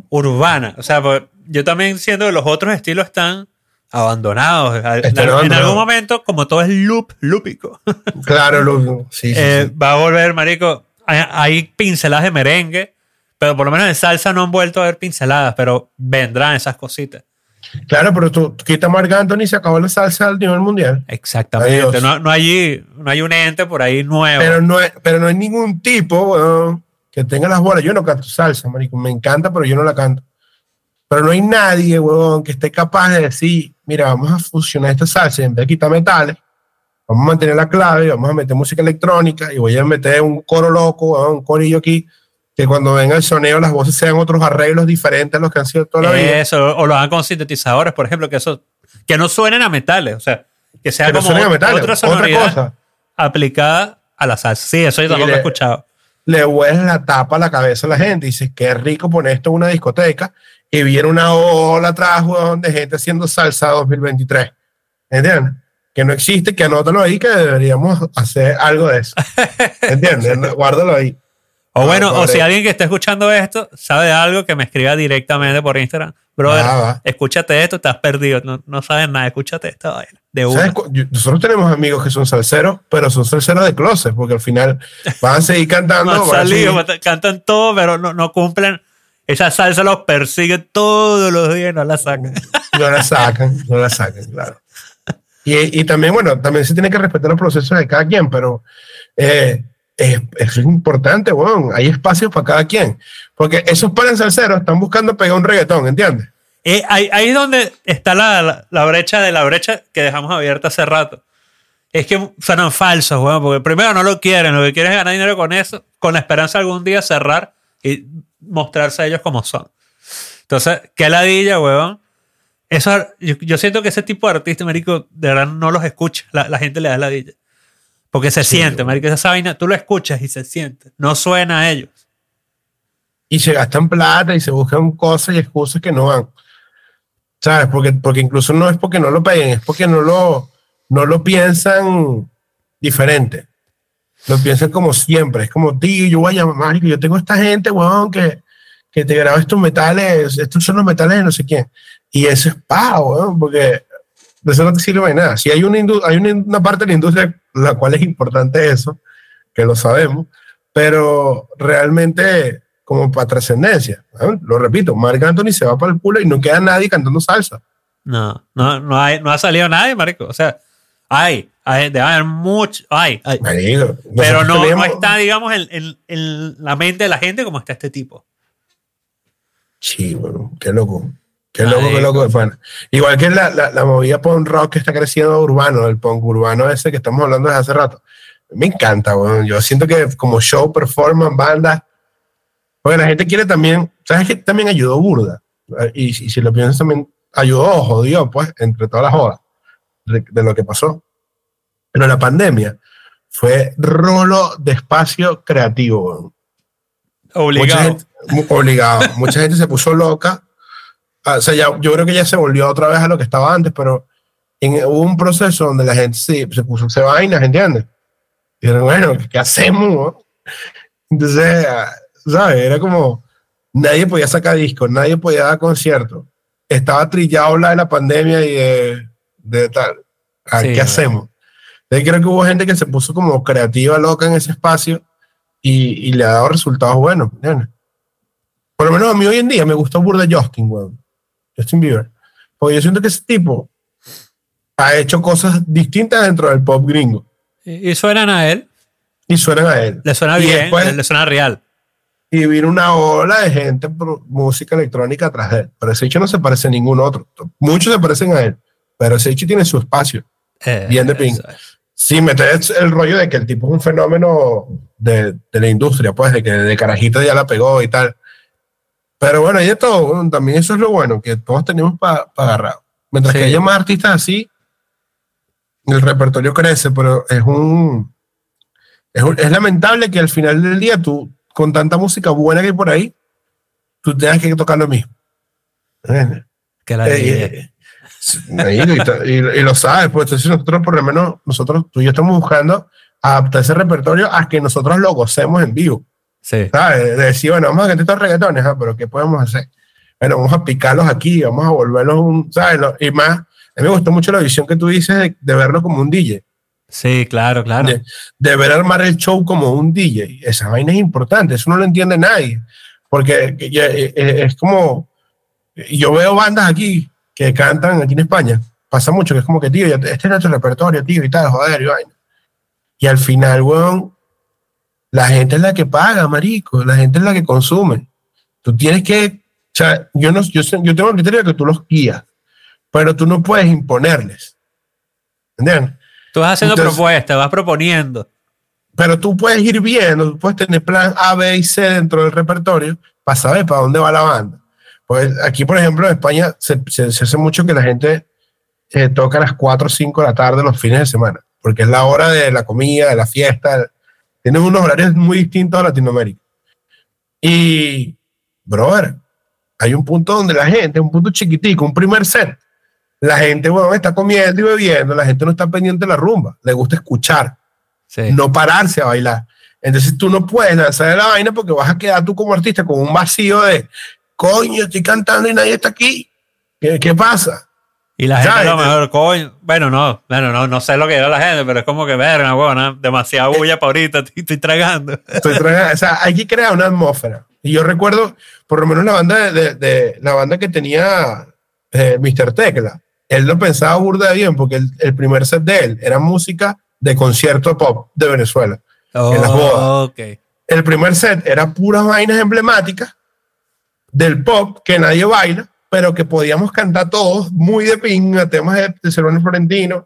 urbana, o sea, pues, yo también siento que los otros estilos están abandonados. En, en algún momento, como todo es loop, loopico, Claro, lo- sí, sí, eh, sí. va a volver, marico. Hay, hay pinceladas de merengue, pero por lo menos en salsa no han vuelto a ver pinceladas, pero vendrán esas cositas. Claro, pero tú tú quitas Marc Anthony y se acabó la salsa al nivel mundial. Exactamente. No, no, hay, no hay un ente por ahí nuevo. Pero no, hay, pero no hay ningún tipo que tenga las bolas. Yo no canto salsa, marico. Me encanta, pero yo no la canto. Pero no hay nadie, weón, que esté capaz de decir, mira, vamos a fusionar esta salsa y en vez de quitar metales, vamos a mantener la clave, vamos a meter música electrónica y voy a meter un coro loco, un corillo aquí, que cuando venga el sonido las voces sean otros arreglos diferentes a los que han sido toda la vida. Eso, o lo hagan con sintetizadores, por ejemplo, que eso, que no suenen a metales, o sea, que sea Que no como a metales, otra otra cosa. aplicada a la salsa. Sí, eso yo tampoco le- he escuchado. le hueles la tapa a la cabeza a la gente y dices, qué rico poner esto en una discoteca y viene una ola atrás, de gente haciendo salsa 2023. ¿Entiendes? Que no existe, que anótalo ahí, que deberíamos hacer algo de eso. ¿Entiendes? No, Guárdalo ahí. O Ah, bueno, o si alguien que está escuchando esto sabe de algo, que me escriba directamente por Instagram. Brother, Ah, escúchate esto, estás perdido, no, no sabes nada, escúchate esta vaina. De una. ¿Sabes cu- yo- Nosotros tenemos amigos que son salseros, pero son salseros de closet, porque al final van a seguir cantando. No a seguir- cantan todo, pero no, no cumplen. Esa salsa los persigue todos los días y no la sacan. no la sacan, no la sacan, claro. Y, y también, bueno, también se tiene que respetar los procesos de cada quien, pero eh, es- importante, weón. Hay espacios para cada quien. Porque esos panes salseros están buscando pegar un reggaetón, ¿entiendes? Eh, ahí, es donde está la, brecha de la brecha que dejamos abierta hace rato. Es que suenan falsos, weón, porque primero no lo quieren, lo que quieren es ganar dinero con eso, con la esperanza algún día cerrar y mostrarse a ellos como son. Entonces, qué ladilla, weón. Eso, yo, yo siento que ese tipo de artistas, marico, de verdad no los escucha. La, la gente le da ladilla. Porque se Sí, siente, marico. Esa vaina, tú lo escuchas y se siente. No suena a ellos. Y se gastan plata y se buscan cosas y excusas que no van. ¿Sabes? Porque, porque incluso no es porque no lo peguen, es porque no lo, no lo piensan diferente. Lo piensan como siempre. Es como, tío, yo voy a llamar, yo tengo esta gente, weón, que, que te graba estos metales, estos son los metales de no sé quién. Y eso es pago, weón, porque de eso no te sirve de nada. Si hay una, hay una, una parte de la industria la cual es importante eso, que lo sabemos, pero realmente como para trascendencia. Lo repito, Marc Anthony se va para el culo y no queda nadie cantando salsa. No, no, no, hay, no ha salido nadie, marico. O sea, hay, hay debe haber mucho, hay, hay. Marico, Pero no, está, digamos, en, en- en la mente de la gente como está este tipo. Sí, bueno, qué loco. Qué loco, qué loco de pana. Igual que la, la, la movida punk rock que está creciendo urbano, el punk urbano ese que estamos hablando desde hace rato. Me encanta, bueno. Yo siento que como show, performance, banda, porque la gente quiere también, ¿sabes que También ayudó burda. Y, y si lo piensas también, ayudó, jodió, pues, entre todas las jodas de, de lo que pasó. Pero la pandemia fue rolo de espacio creativo, weón. Mucha Obligado. gente, obligado. Mucha gente se puso loca. Ah, O sea, ya, yo creo que ya se volvió otra vez a lo que estaba antes, pero en, hubo un proceso donde la gente se, se puso hacer vainas, ¿entiendes? Y dijeron, bueno, ¿qué hacemos? no? Entonces, ah, ¿sabes? Era como, nadie podía sacar discos, nadie podía dar conciertos. Estaba trillado la de la pandemia y de, de tal. Ah, Sí, ¿Qué hacemos? Entonces creo que hubo gente que se puso como creativa, loca en ese espacio y, y le ha dado resultados buenos. ¿entiendes? Por lo menos a mí hoy en día me gustó burda Justin, weón. Justin Bieber. Porque yo siento que ese tipo ha hecho cosas distintas dentro del pop gringo Y, y suenan a él, y suenan a él. le suena Y bien, después- le, le suena real. Y vino una ola de gente por música electrónica atrás de él. Pero ese hecho no se parece a ningún otro. Muchos se parecen a él, pero ese hecho tiene su espacio. Eh, Bien de ping. Sí, meter el rollo de que el tipo es un fenómeno de, de la industria, pues, de que de carajito ya la pegó y tal. Pero bueno, y de todo, también eso es lo bueno, que todos tenemos para agarrar. Mientras Sí. que haya más artistas así, el repertorio crece, pero es un, es un- es lamentable que al final del día tú, con tanta música buena que hay por ahí, tú tengas que tocar lo mismo. Que la Eh, eh, marico, y, y- y lo sabes, pues entonces nosotros por lo menos, nosotros, tú y yo estamos buscando adaptar ese repertorio a que nosotros lo gocemos en vivo, Sí. ¿sabes? De decir, bueno, vamos a cantar estos reggaetones, ah, pero ¿qué podemos hacer? Bueno, vamos a picarlos aquí, vamos a volverlos un, ¿sabes? Y más A mí me gustó mucho la visión que tú dices de, de verlo como un DJ. Sí, claro, claro. De, de, ver armar el show como un DJ. Esa vaina es importante, eso no lo entiende nadie. Porque es como, yo veo bandas aquí que cantan aquí en España, pasa mucho, que es como que, tío, este es nuestro repertorio, tío, y tal, joder, y vaina. Y al final, weón, la gente es la que paga, marico, la gente es la que consume. Tú tienes que, o sea, yo, no, yo, yo tengo el criterio de que tú los guías, pero tú no puedes imponerles. ¿Entiendes? Tú vas haciendo propuestas, vas proponiendo. Pero tú puedes ir viendo, tú puedes tener plan A, B y C dentro del repertorio para saber para dónde va la banda. Pues aquí, por ejemplo, en España se, se, se hace mucho que la gente eh, toca a las 4 o 5 de la tarde los fines de semana, porque es la hora de la comida, de la fiesta. Tienen unos horarios muy distintos a Latinoamérica. Y, brother, hay un punto donde la gente, un punto chiquitico, un primer set, la gente, bueno, está comiendo y bebiendo, la gente no está pendiente de la rumba, le gusta escuchar, sí. no pararse a bailar. Entonces tú no puedes lanzar la vaina porque vas a quedar tú como artista con un vacío de, coño, estoy cantando y nadie está aquí. ¿Qué, qué pasa? Y la gente a lo mejor, coño, bueno, no, bueno, no, no sé lo que era la gente, pero es como que, verga, bueno, demasiada bulla para ahorita, estoy tragando. Estoy tragando, o sea, hay que crear una atmósfera. Y yo recuerdo, por lo menos la banda de, de, de la banda que tenía eh, Mr. Tecla, él lo pensaba burda bien, porque el, el, primer set de él era música de concierto pop de Venezuela, oh, en las bodas. Okay. El primer set era puras vainas emblemáticas del pop que nadie baila, pero que podíamos cantar todos muy de pinga, temas de, de Silvano Florentino,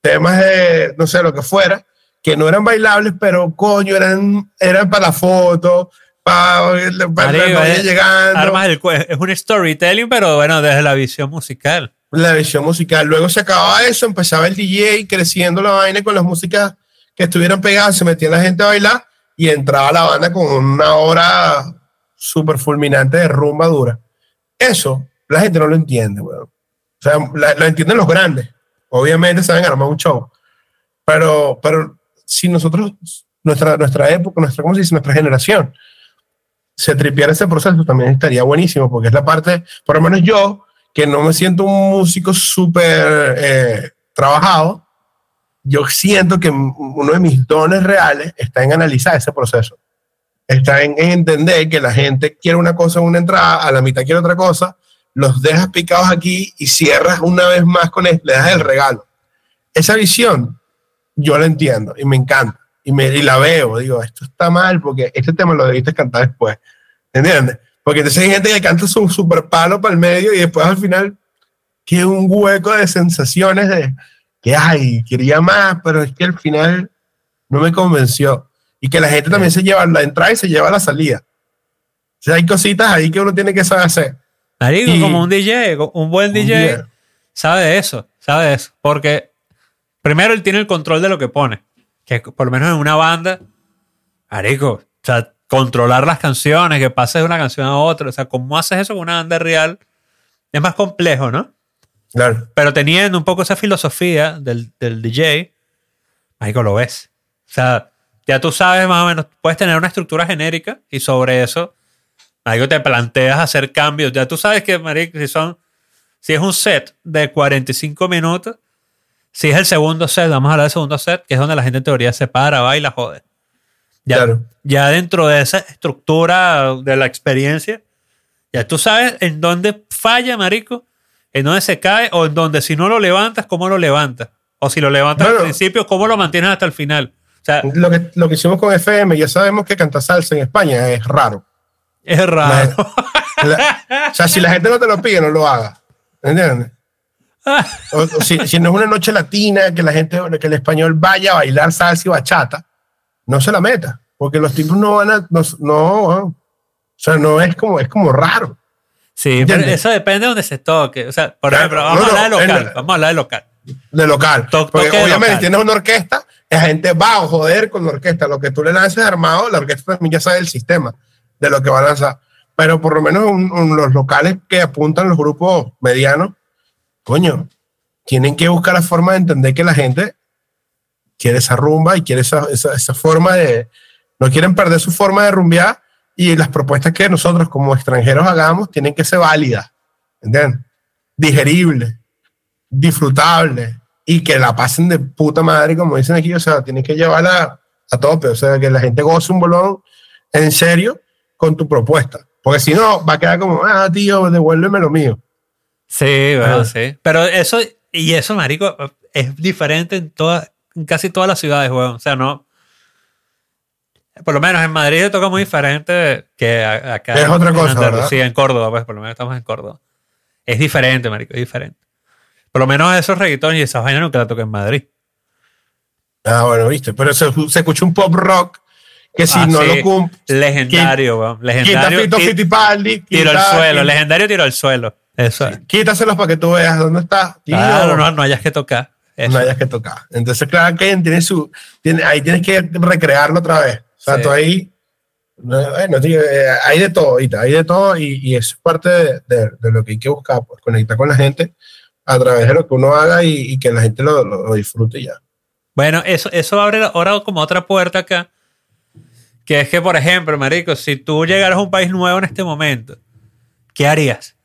temas de, no sé, lo que fuera, que no eran bailables, pero coño, eran, eran para la foto, para, para la llegando. Armas el, es un storytelling, pero bueno, desde la visión musical. La visión musical. Luego se acababa eso, empezaba el DJ creciendo la vaina con las músicas que estuvieran pegadas, se metía la gente a bailar y entraba la banda con una hora súper fulminante de rumba dura. Eso la gente no lo entiende, weón. O sea, la, lo entienden los grandes. Obviamente saben armar un show. Pero, pero si nosotros, nuestra, nuestra época, nuestra, ¿cómo se dice? Nuestra generación, se tripiera ese proceso, también estaría buenísimo, porque es la parte, por lo menos yo, que no me siento un músico súper eh, trabajado, yo siento que uno de mis dones reales está en analizar ese proceso. Está en, en entender que la gente quiere una cosa en una entrada, a la mitad quiere otra cosa, los dejas picados aquí y cierras una vez más con él, le das el regalo. Esa visión yo la entiendo y me encanta y, me, y la veo, digo, esto está mal porque este tema lo debiste cantar después, ¿entiendes? Porque entonces hay gente que canta su super palo para el medio y después al final queda un hueco de sensaciones de que, ay, quería más, pero es que al final no me convenció. Y que la gente también se lleva la entrada y se lleva la salida. O sea, hay cositas ahí que uno tiene que saber hacer. Marico, y, como un DJ, un buen DJ yeah. sabe de eso, sabe de eso. Porque primero él tiene el control de lo que pone. Que por lo menos en una banda, Marico, o sea, controlar las canciones, que pases de una canción a otra. O sea, ¿cómo haces eso con una banda real? Es más complejo, ¿no? Claro. Pero teniendo un poco esa filosofía del, del DJ, Marico, lo ves. O sea, ya tú sabes más o menos, puedes tener una estructura genérica y sobre eso Marico, te planteas hacer cambios. Ya tú sabes que, marico, si son, si es un set de 45 minutos, si es el segundo set, vamos a hablar del segundo set, que es donde la gente en teoría se para, baila, jode. Ya, claro. ya dentro de esa estructura de la experiencia, ya tú sabes en dónde falla, marico, en dónde se cae, o en dónde si no lo levantas, cómo lo levantas. O si lo levantas bueno, al principio, cómo lo mantienes hasta el final. O sea, lo que, lo que hicimos con FM, ya sabemos que cantar salsa en España es raro. Es raro. La, la, o sea, si la gente no te lo pide, no lo haga. ¿Entiendes? O, o si, si, no es una noche latina, que la gente, que el español vaya a bailar salsa y bachata, no se la meta, porque los tipos no van a, no, no o sea, no es como, es como raro. Sí, pero eso depende de donde se toque. O sea, por ejemplo, vamos, no, a, hablar de local, el, vamos a hablar de local. De local. To porque obviamente local. tienes una orquesta, la gente va a joder con la orquesta. Lo que tú le lances armado, la orquesta también ya sabe el sistema de lo que va a lanzar. Pero por lo menos un, los locales que apuntan los grupos medianos, coño, tienen que buscar la forma de entender que la gente quiere esa rumba y quiere esa, esa, forma de... No quieren perder su forma de rumbear y las propuestas que nosotros como extranjeros hagamos tienen que ser válidas, ¿entiendes? Digeribles. disfrutable y que la pasen de puta madre, como dicen aquí, o sea, tienes que llevarla a tope, o sea, que la gente goce un bolón en serio con tu propuesta, porque si no, va a quedar como, ah, tío, devuélveme lo mío. Sí, bueno, Ah. sí. Pero eso, y eso, marico, es diferente en, todas en casi todas las ciudades, weón. O sea, no... Por lo menos en Madrid se toca muy diferente que acá. Es otra en cosa, Andalucía, en Córdoba, pues por lo menos estamos en Córdoba. Es diferente, marico, es diferente. Por lo menos esos reggaetones y esas vainas nunca la toqué en Madrid. Ah, bueno, viste, pero se, se escucha un pop rock que si Ah, no sí. lo cumple, Legendario, weón. quita Legendario. Fito ti- Fittipaldi, tiro al quita- suelo. quita- Legendario tiro al suelo. Eso es. quítaselos para que tú veas dónde está. tío. Claro, no, no hayas que tocar. Eso. no hayas que tocar. Entonces, claro que tiene su, tiene, ahí tienes que recrearlo otra vez. O sea, Sí. tú ahí, no, bueno, tío, eh, hay de todo, hay de todo y, y eso es parte de, de- de lo que hay que buscar, pues, conectar con la gente a través de lo que uno haga y, y que la gente lo, lo- lo disfrute ya. Bueno, eso, eso abre ahora como otra puerta acá. Que es que, por ejemplo, Marico, si tú llegaras a un país nuevo en este momento, ¿qué harías?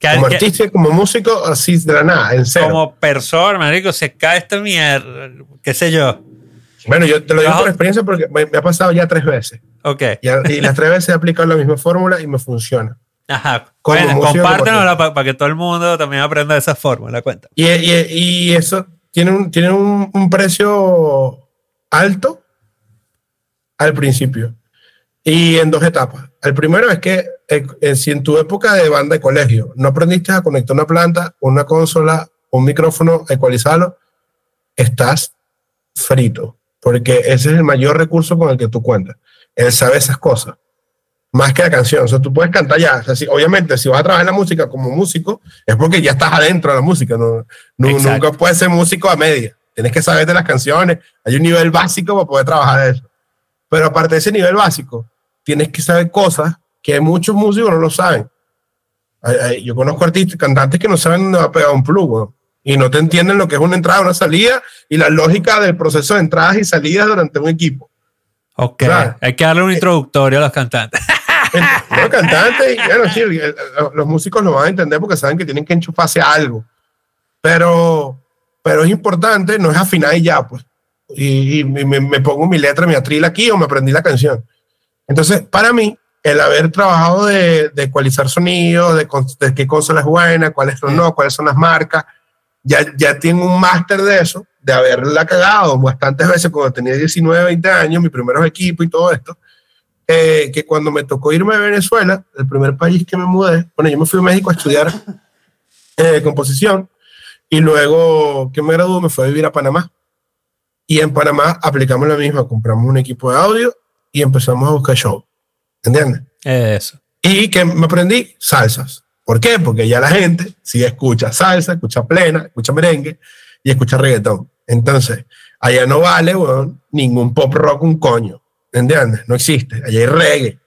¿Qué Como artista, como músico, así de la nada, en cero. como persona, Marico, se cae esta mierda, qué sé yo. bueno, yo te lo digo por experiencia porque me, me ha pasado ya tres veces. Ok. Y, a- y las tres veces he aplicado la misma fórmula y me funciona. Ajá. Bueno, compártenosla para que todo el mundo también aprenda esa fórmula. Cuenta. Y, y- y eso tiene, un, tiene un, un precio alto al principio y en dos etapas. El primero es que eh, eh, si en tu época de banda de colegio no aprendiste a conectar una planta, una consola, un micrófono, ecualizarlo, estás frito, porque ese es el mayor recurso con el que tú cuentas. Él sabe esas cosas, más que la canción. O sea, tú puedes cantar ya. O sea, si- obviamente, si vas a trabajar en la música como músico, es porque ya estás adentro de la música. No, no- nunca puedes ser músico a media. Tienes que saber de las canciones. Hay un nivel básico para poder trabajar eso. Pero aparte de ese nivel básico, tienes que saber cosas que muchos músicos no lo saben. Yo conozco artistas, cantantes que no saben dónde va a pegar un plug, y no te entienden lo que es una entrada, una salida y la lógica del proceso de entradas y salidas durante un equipo. Ok. Hay que darle un introductorio a los cantantes. Los cantantes, bueno, sí, los músicos lo van a entender porque saben que tienen que enchufarse a algo. Pero, pero es importante, no es afinar y ya, pues. Y, y me, me pongo mi letra, mi atril aquí o me aprendí la canción. Entonces, para mí, el haber trabajado de, de ecualizar sonidos, de, de qué consola es buena, cuáles son no, cuáles son las marcas, ya, ya tengo un máster de eso, de haberla cagado bastantes veces cuando tenía 19, 20 años, mis primeros equipos y todo esto eh, que cuando me tocó irme a Venezuela, el primer país que me mudé, bueno, yo me fui a México a estudiar eh, composición y luego que me gradué me fui a vivir a Panamá. Y en Panamá aplicamos la misma, compramos un equipo de audio y empezamos a buscar show. ¿Entiendes? Eso. Y que me aprendí salsas. ¿Por qué? Porque ya la gente sí escucha salsa, escucha plena, escucha merengue y escucha reggaetón. Entonces, allá no vale weón, ningún pop rock un coño. ¿Entiendes? No existe. Allá hay reggae.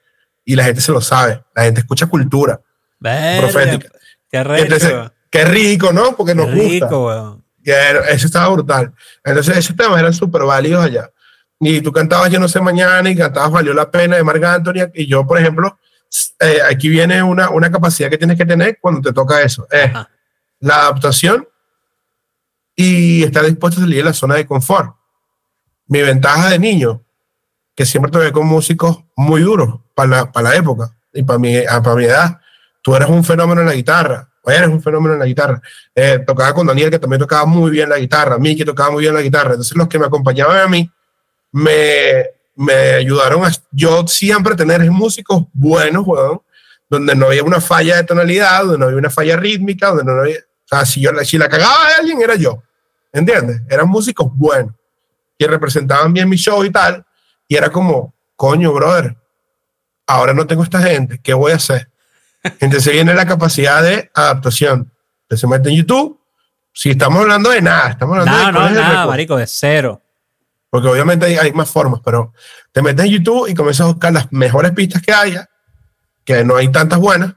Y la gente se lo sabe. La gente escucha cultura. Verga, Profética. Qué. Entonces, qué rico, ¿no? Porque nos Qué gusta. rico, weón. Que era- eso estaba brutal. Entonces, esos temas eran súper válidos allá. Y tú cantabas Yo no sé mañana y cantabas Valió la pena de Marc Anthony. Y yo, por ejemplo, eh, aquí viene una, una capacidad que tienes que tener cuando te toca eso. Es Ajá. la adaptación y estar dispuesto a salir de la zona de confort. Mi ventaja de niño, que siempre toqué con músicos muy duros para la, para la época y para mi, para mi edad. Tú eres un fenómeno en la guitarra, eres un fenómeno en la guitarra. Eh, tocaba con Daniel, que también tocaba muy bien la guitarra, que tocaba muy bien la guitarra. Entonces los que me acompañaban a mí me, me ayudaron a yo siempre tener músicos buenos, weón, donde no había una falla de tonalidad, donde no había una falla rítmica, donde no había... O si, yo, si la cagaba a alguien, era yo. ¿Entiendes? Eran músicos buenos, que representaban bien mi show y tal. Y era como, coño, brother, ahora no tengo esta gente, ¿qué voy a hacer? Entonces viene la capacidad de adaptación. Entonces se mete en YouTube. Si estamos hablando de nada, estamos hablando No, de no, el nada, marico, de cero. Porque obviamente hay, hay más formas, pero te metes en YouTube y comienzas a buscar las mejores pistas que haya, que no hay tantas buenas,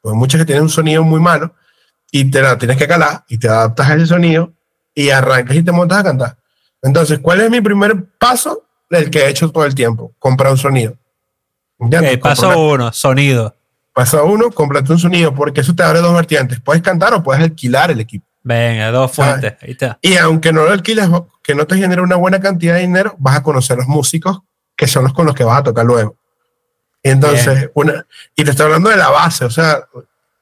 pues hay muchas que tienen un sonido muy malo, y te la tienes que calar y te adaptas a ese sonido y arrancas y te montas a cantar. Entonces, ¿cuál es mi primer paso? El que he hecho todo el tiempo, comprar un sonido. ¿Entiendes? Ok, paso uno, sonido. Paso uno, cómprate un sonido, porque eso te abre dos vertientes. Puedes cantar o puedes alquilar el equipo. Venga, dos fuentes. Ahí está. Y aunque no lo alquiles, que no te genere una buena cantidad de dinero, vas a conocer los músicos que son los con los que vas a tocar luego. Y entonces, una, y te estoy hablando de la base, o sea,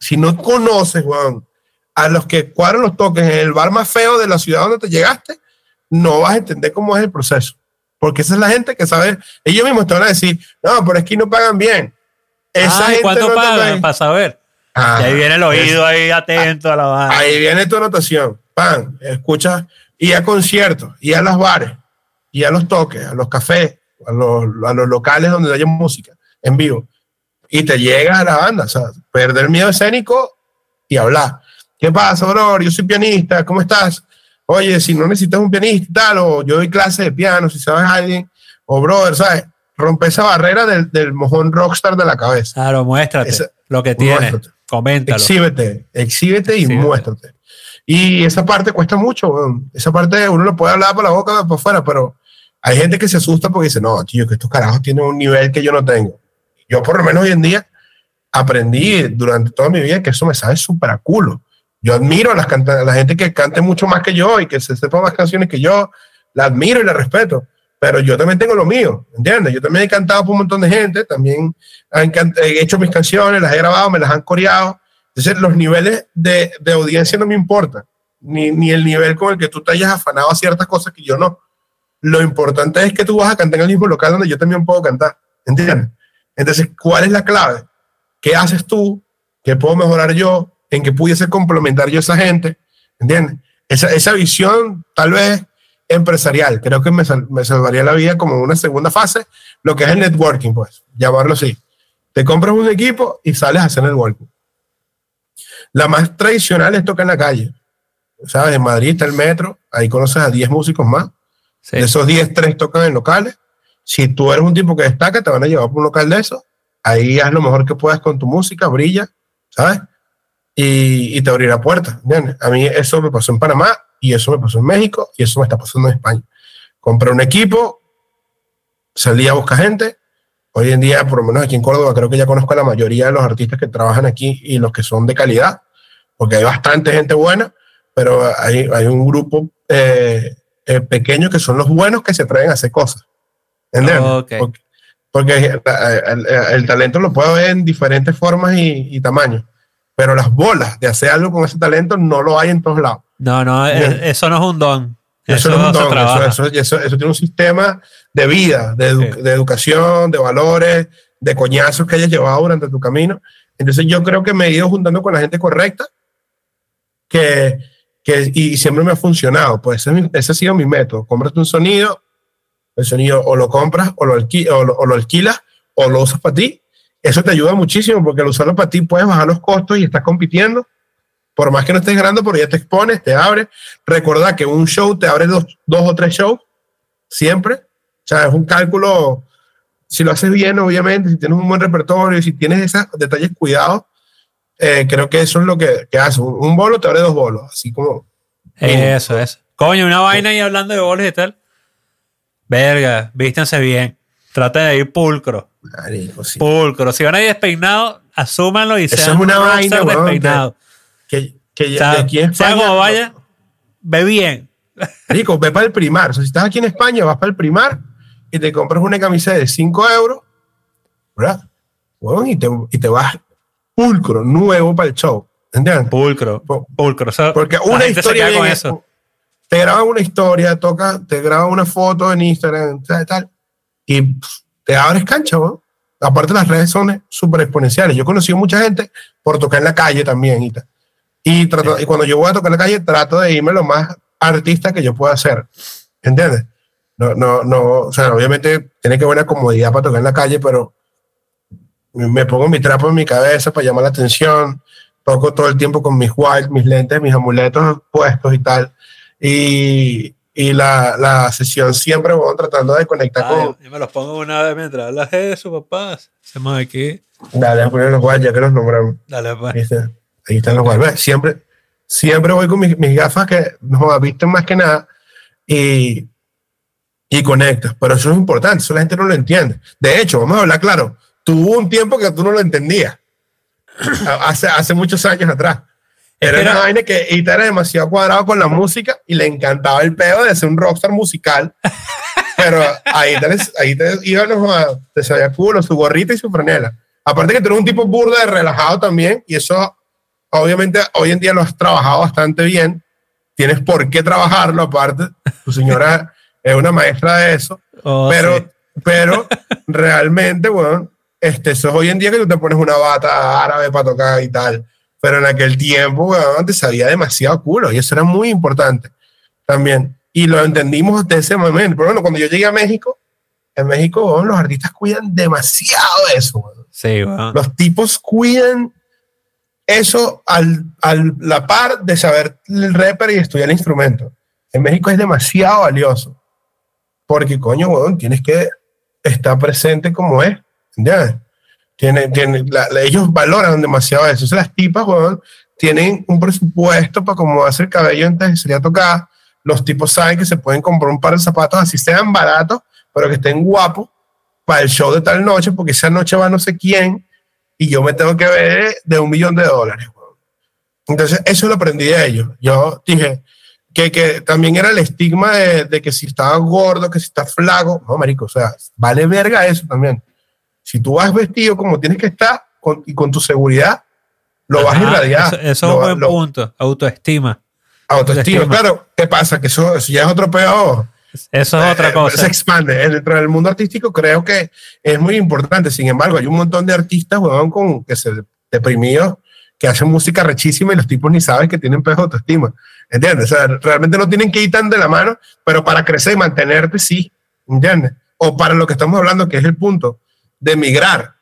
si no conoces, Juan, a los que cuadran los toques en el bar más feo de la ciudad donde te llegaste, no vas a entender cómo es el proceso. Porque esa es la gente que sabe, ellos mismos te van a decir, no, pero es que no pagan bien. Esa ¿Cuánto pagan? Para saber. y ahí viene el oído ahí atento a la banda. Ahí viene tu anotación. Pan, escucha, y a conciertos, y a los bares, y a los toques, a los cafés, a los, a los locales donde haya música en vivo. Y te llega a la banda, o sea, perder miedo escénico y hablar. ¿Qué pasa, bro? Yo soy pianista, ¿cómo estás? Oye, si no necesitas un pianista tal, o yo doy clase de piano, si sabes alguien, o brother, ¿sabes? Rompe esa barrera del, del mojón rockstar de la cabeza. Claro, muéstrate lo que tienes. Coméntalo. Exhíbete, exhíbete y muéstrate. Y esa parte cuesta mucho, esa parte uno lo puede hablar por la boca, por fuera, pero hay gente que se asusta porque dice, no, tío, que estos carajos tienen un nivel que yo no tengo. Yo por lo menos hoy en día aprendí durante toda mi vida que eso me sabe súper a culo. Yo admiro a, las a la gente que cante mucho más que yo y que se sepa más canciones que yo. La admiro y la respeto. Pero yo también tengo lo mío, ¿entiendes? Yo también he cantado por un montón de gente, también he hecho mis canciones, las he grabado, me las han coreado. Entonces, los niveles de, de audiencia no me importan, ni, ni, el nivel con el que tú te hayas afanado a ciertas cosas que yo no. Lo importante es que tú vas a cantar en el mismo local donde yo también puedo cantar, ¿entiendes? Entonces, ¿cuál es la clave? ¿Qué haces tú? ¿Qué puedo mejorar yo? ¿En qué pudiese complementar yo esa gente? ¿Entiendes? Esa, esa visión, tal vez empresarial, creo que me, me, salvaría la vida como una segunda fase, lo que es el networking, pues, llamarlo así. Te compras un equipo y sales a hacer networking. La más tradicional es tocar en la calle. ¿Sabes? En Madrid está el metro, ahí conoces a 10 músicos más. De esos 10, 3 tocan en locales. Si tú eres un tipo que destaca, te van a llevar por un local de eso. Ahí haz lo mejor que puedas con tu música, brilla, ¿sabes? Y, y te abrirá puertas. A mí eso me pasó en Panamá y eso me pasó en México y eso me está pasando en España. Compré un equipo, salí a buscar gente. Hoy en día, por lo menos aquí en Córdoba, creo que ya conozco a la mayoría de los artistas que trabajan aquí y los que son de calidad, porque hay bastante gente buena, pero hay, hay un grupo eh, eh, pequeño que son los buenos que se atreven a hacer cosas. ¿Entiendes? Porque, el, talento lo puedo ver en diferentes formas y, y tamaños, pero las bolas de hacer algo con ese talento no lo hay en todos lados. No, no, eh, eso no es un don. Eso, no es un don, eso, eso, tiene un sistema de vida, de, de, educación, de valores, de coñazos que hayas llevado durante tu camino. Entonces yo creo que me he ido juntando con la gente correcta que, que y siempre me ha funcionado. Pues ese, ese ha sido mi método. Cómprate un sonido, el sonido o lo compras o lo, o lo, o lo alquilas o lo usas para ti. Eso te ayuda muchísimo porque al usarlo para ti puedes bajar los costos y estás compitiendo por más que no estés ganando, pero ya te expones, te abre. Recuerda que un show te abre dos, dos o tres shows, siempre. O sea, es un cálculo, si lo haces bien, obviamente, si tienes un buen repertorio, si tienes esos detalles cuidados, eh, creo que eso es lo que, que hace. Un, bolo te abre dos bolos, así como... Eso, eso. Coño, una vaina y hablando de bolos y tal. Verga, vístanse bien. Traten de ir pulcro. Pulcro. Si van a ir despeinados, asúmanlo y Eso es una vaina, despeinado que, que de aquí en España. como vaya, ve bien. Rico, ve para el primar. O sea, si estás aquí en España, vas para el primar y te compras una camisa de 5 euros, ¿verdad? Bueno, y, te, y te vas pulcro, nuevo para el show. ¿Entiendes? Pulcro, pulcro. porque una historia. con eso. Te graban una historia, toca, te graban una foto en Instagram, tal, tal y te abres cancha, ¿no? Aparte, las redes son súper exponenciales. Yo he conocido mucha gente por tocar en la calle también y tal. Y, trato, y cuando yo voy a tocar en la calle, trato de irme lo más artista que yo pueda hacer. ¿Entiendes? No, no, no, o sea, obviamente tiene que haber una comodidad para tocar en la calle, pero me pongo mi trapo en mi cabeza para llamar la atención, toco todo el tiempo con mis white, mis lentes, mis amuletos puestos y tal. Y, y la, la, sesión siempre voy tratando de conectar con... Yo me los pongo una vez mientras hablas eso, papás. Hacemos aquí. Dale, a poner los white ya que los nombramos. Dale, pues. Ahí están los guardas. Siempre, siempre voy con mis, mis gafas que no visten más que nada y, y conectas. Pero eso es importante, eso la gente no lo entiende. De hecho, vamos a hablar claro, tuvo un tiempo que tú no lo entendías. hace, hace muchos años atrás. Era Era- una vaina que Ita era demasiado cuadrado con la música y le encantaba el pedo de ser un rockstar musical. Pero ahí te, ahí te íbamos a, te culo, su gorrita y su franela. Aparte que tú eres un tipo burda de relajado también y eso obviamente hoy en día lo has trabajado bastante bien. Tienes por qué trabajarlo aparte. Tu señora es una maestra de eso. Oh, pero, sí. pero realmente, bueno, este, eso es hoy en día que tú te pones una bata árabe para tocar y tal. Pero en aquel tiempo, weón, te sabía demasiado culo y eso era muy importante también. Y lo entendimos de ese momento. Pero bueno, cuando yo llegué a México, en México, weón, los artistas cuidan demasiado eso. Sí. Los tipos cuidan eso al, al la par de saber el rapper y estudiar el instrumento. En México es demasiado valioso. Porque, coño, weón, tienes que estar presente como es. ¿Entiendes? Tiene, la- ellos valoran demasiado eso. Entonces, las tipas, weón, tienen un presupuesto para cómo hacer el cabello antes de salir a tocar. Los tipos saben que se pueden comprar un par de zapatos, así sean baratos, pero que estén guapos para el show de tal noche, porque esa noche va no sé quién y yo me tengo que ver de un millón de dólares. Entonces, eso lo aprendí de ellos. Yo dije que, que también era el estigma de, de que si estaba gordo, que si está flaco. No, marico, o sea, vale verga eso también. Si tú vas vestido como tienes que estar con- y con tu seguridad, lo vas a Ajá, irradiar. Eso, eso es Lo- un buen lo- punto. Autoestima. Autoestima, Autoestima. claro. ¿Qué pasa? Que eso, eso ya es otro peor. Eso es otra Eh, cosa. Se expande. Dentro del mundo artístico creo que es muy importante. Sin embargo, hay un montón de artistas, weón, con, que se deprimidos, que hacen música rechísima y los tipos ni saben que tienen peor autoestima. ¿Entiendes? O sea, realmente no tienen que ir tan de la mano, pero para crecer y mantenerte, sí. ¿Entiendes? O para lo que estamos hablando, que es el punto de emigrar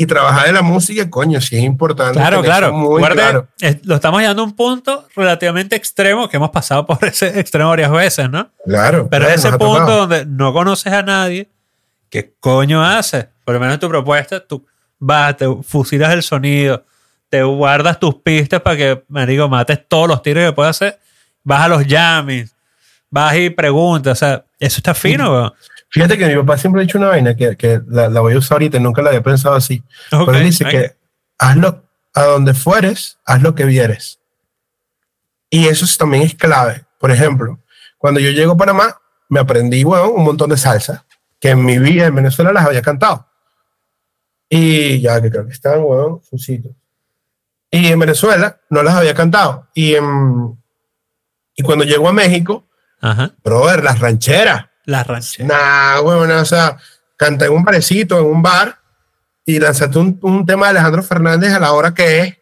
y trabajar en la música, coño, sí es importante. Claro, claro. Muy Guarde, claro. lo estamos llevando a un punto relativamente extremo, que hemos pasado por ese extremo varias veces, ¿no? Claro. Pero claro, ese punto tocado. donde no conoces a nadie, ¿qué coño haces? Por lo menos en tu propuesta, tú vas, te fusilas el sonido, te guardas tus pistas para que, me digo, mates todos los tiros que puedas hacer, vas a los jammings, vas y preguntas, o sea, eso está fino, weón. Fíjate que mi papá siempre ha dicho una vaina que, que la, la voy a usar ahorita y nunca la había pensado así. Ok, Pero él dice ok. que hazlo a donde fueres, haz lo que vieres. Y eso es- también es clave. Por ejemplo, cuando yo llego a Panamá, me aprendí, weón, un montón de salsa que en mi vida en Venezuela las había cantado. Y ya que creo que están, weón, sus sitios. Y en Venezuela no las había cantado. Y, en- y cuando llego a México, Ajá. brother, las rancheras. La ranchera. Nah, bueno, o sea, canté en un barecito, en un bar, y lanzaste un, un tema de Alejandro Fernández a la hora que es,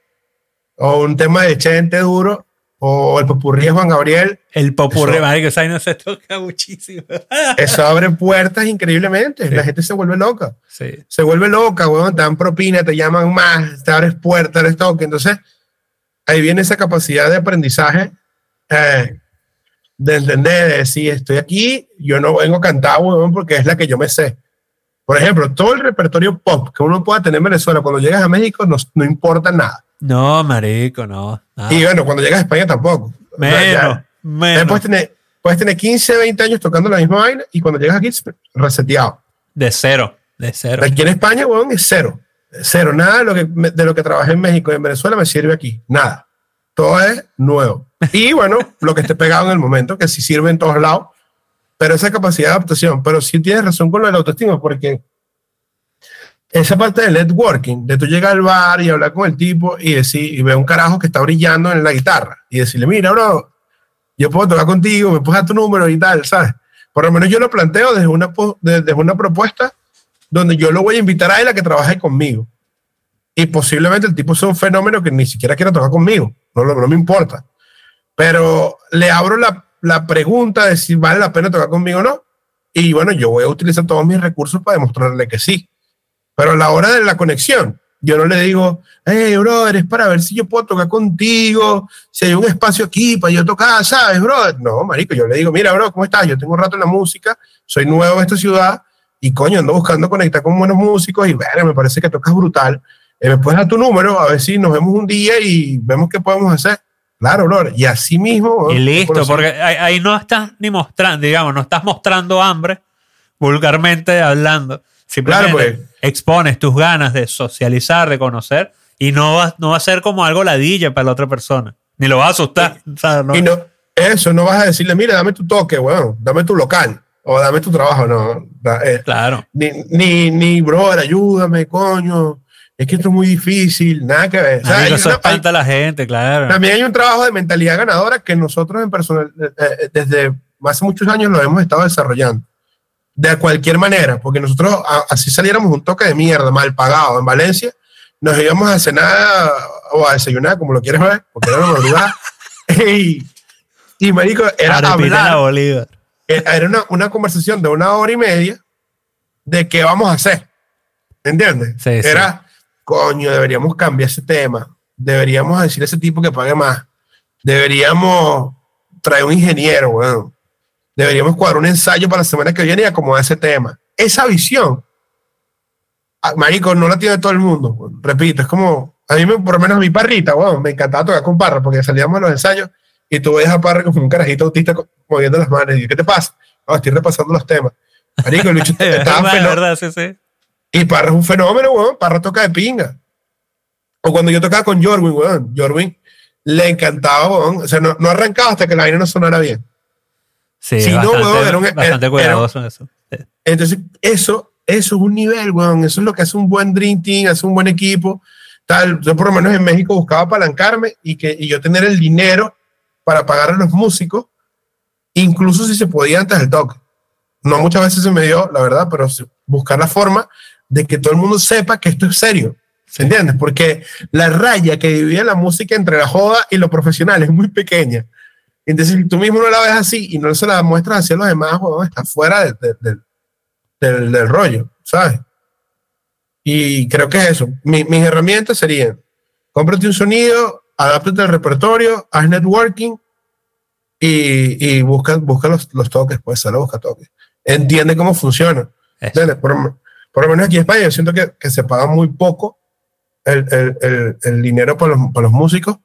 o un tema de Chente Duro, o el popurrí de Juan Gabriel. El popurrí, marico, esa vaina se toca muchísimo. Eso abre puertas increíblemente. Sí. La gente se vuelve loca. sí. Se vuelve loca, weón, te dan propina, te llaman más, te abres puertas, eres toque. Entonces, ahí viene esa capacidad de aprendizaje, eh, de entender, de decir, estoy aquí, yo no vengo a cantar, weón, porque es la que yo me sé. Por ejemplo, todo el repertorio pop que uno pueda tener en Venezuela, cuando llegas a México, no, no importa nada. No, marico, no. nada. Y bueno, cuando llegas a España tampoco. O sea, menos, ya menos. puedes, tener, puedes tener 15, 20 años tocando la misma vaina y cuando llegas aquí, reseteado. De cero, de cero. Aquí en España, weón, es cero. Cero. Nada de lo, que, de lo que trabajé en México y en Venezuela me sirve aquí. Nada. Todo es nuevo. Y bueno, lo que esté pegado en el momento, que sí sirve en todos lados, pero esa capacidad de adaptación. Pero sí tienes razón con lo de la autoestima, porque esa parte del networking, de tú llegar al bar y hablar con el tipo y decir, y ver un carajo que está brillando en la guitarra y decirle, mira, bro, yo puedo tocar contigo, me puedes dar tu número y tal, ¿sabes? Por lo menos yo lo planteo desde una, desde una propuesta donde yo lo voy a invitar a él a que trabaje conmigo. Y posiblemente el tipo sea un fenómeno que ni siquiera quiera tocar conmigo, no, no me importa. Pero le abro la, la pregunta de si vale la pena tocar conmigo o no. Y bueno, yo voy a utilizar todos mis recursos para demostrarle que sí. Pero a la hora de la conexión, yo no le digo, hey, brother, es para ver si yo puedo tocar contigo, si hay un espacio aquí para yo tocar, ¿sabes, brother? No, marico, yo le digo, mira, bro, ¿cómo estás? Yo tengo un rato en la música, soy nuevo en esta ciudad y coño, ando buscando conectar con buenos músicos y bueno, me parece que tocas brutal. Eh, ¿Me puedes dar tu número? A ver si nos vemos un día y vemos qué podemos hacer. Claro, brother. Y así mismo. Y listo, porque ahí, no estás ni mostrando, digamos, no estás mostrando hambre, vulgarmente hablando. Simplemente Claro, pues. expones tus ganas de socializar, de conocer, Y no va, no va a ser como algo ladilla para la otra persona. Ni lo va a asustar. O sea, no- Y no, eso no vas a decirle, mira, dame tu toque, weón, dame tu local o dame tu trabajo, no. Eh, Claro. ni, ni, ni, brother, ayúdame, coño. Es que esto es muy difícil, nada que ver. O sea, eso espanta a la gente, claro. También hay un trabajo de mentalidad ganadora que nosotros en personal, eh, eh, desde hace muchos años lo hemos estado desarrollando. De cualquier manera, porque nosotros, a- así saliéramos un toque de mierda, mal pagado en Valencia, nos íbamos a cenar o a desayunar, como lo quieres ver, porque era la madrugada. y, y, marico, era hablar, Bolívar. era una, una conversación de una hora y media de qué vamos a hacer. ¿Entiendes? Sí, sí. Coño, deberíamos cambiar ese tema. Deberíamos decir a ese tipo que pague más. Deberíamos traer un ingeniero, weón. Deberíamos cuadrar un ensayo para la semana que viene y acomodar ese tema. Esa visión, ah, marico, no la tiene todo el mundo. Repito, es como, a mí me- por lo menos mi parrita, weón, me encantaba tocar con Parra porque salíamos a los ensayos y tú veías a Parra como un carajito autista moviendo las manos y ¿qué te pasa? No, estoy repasando los temas. Marico, el bicho Es estaba verdad, verdad, sí, sí. Y Parra es un fenómeno, weón. Parra toca de pinga. O cuando yo tocaba con Jorwin, weón. Jorwin le encantaba, weón. O sea, no, no arrancaba hasta que la vaina no sonara bien. Sí, Si no, bastante, era un- bastante era- cuidadoso en eso. Sí. Entonces, eso, eso es un nivel, weón. Eso es lo que hace un buen Dream Team, hace un buen equipo. Tal. Yo, por lo menos en México, buscaba apalancarme y, que, y yo tener el dinero para pagar a los músicos, incluso si se podía antes del toque. No muchas veces se me dio, la verdad, pero buscar la forma de que todo el mundo sepa que esto es serio. ¿Se entiendes? Porque la raya que divide la música entre la joda y lo profesional es muy pequeña. Entonces, si tú mismo no la ves así y no se la muestras hacia los demás, huevón, está fuera de- de- del- del, del rollo, ¿sabes? Y creo que es eso. Mi- mis herramientas serían, cómprate un sonido, adáptate al repertorio, haz networking y, y busca, busca los, los toques, pues solo busca toques. Entiende cómo funciona. Por, por lo menos aquí en España yo siento que, que se paga muy poco el, el, el, el dinero para los, para los músicos,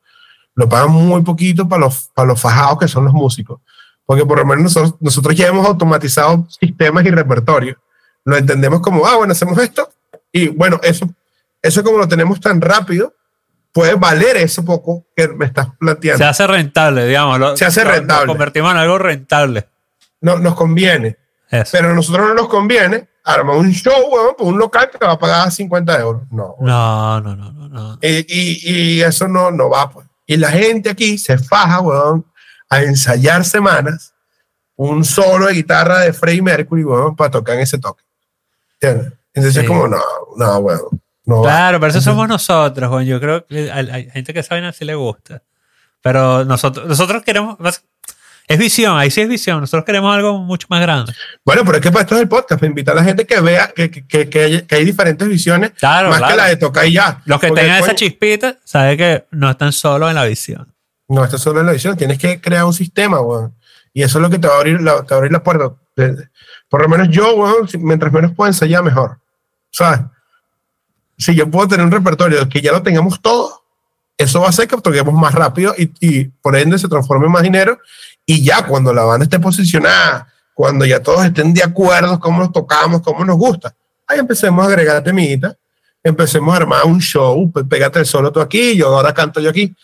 lo pagan muy poquito para los, para los fajados que son los músicos. Porque por lo menos nosotros, nosotros ya hemos automatizado sistemas y repertorios. Lo entendemos como, ah, bueno, hacemos esto. Y bueno, eso, eso como lo tenemos tan rápido, puede valer eso poco que me estás planteando. Se hace rentable, digamos. lo- Se hace lo- lo rentable. convertimos en algo rentable. no, nos conviene. Eso. Pero a nosotros no nos conviene armar un show, weón, por un local que te va a pagar 50 euros. No. weón. No, no, no, no. no. Y, y, y eso no, no va, pues. Y la gente aquí se faja, weón, a ensayar semanas un solo de guitarra de Freddie Mercury, weón, para tocar en ese toque. ¿Entiendes? Entonces Sí. es como, no, no, weón. No va. Claro, pero eso somos nosotros, Juan. Yo creo que hay, hay gente que sabe así le gusta. Pero nosotros, nosotros queremos. Es visión, ahí sí es visión. Nosotros queremos algo mucho más grande. Bueno, pero es que para esto es el podcast, invitar a la gente que vea que, que, que, que hay, diferentes visiones, Claro, más claro. que la de tocar y ya. Los que Porque, tengan esa chispita, saben que no están solos en la visión. No, esto es solo en la edición. Tienes que crear un sistema, weón. Y eso es lo que te va a abrir la, te va a abrir la puerta. Por lo menos yo, weón, mientras menos puedo ensayar, mejor. ¿Sabes? Si yo puedo tener un repertorio que ya lo tengamos todo, eso va a hacer que toquemos más rápido y, y por ende se transforme en más dinero. Y ya cuando la banda esté posicionada, cuando ya todos estén de acuerdo cómo nos tocamos, cómo nos gusta, ahí empecemos a agregar temita, empecemos a armar un show, pégate el solo tú aquí, yo ahora canto yo aquí.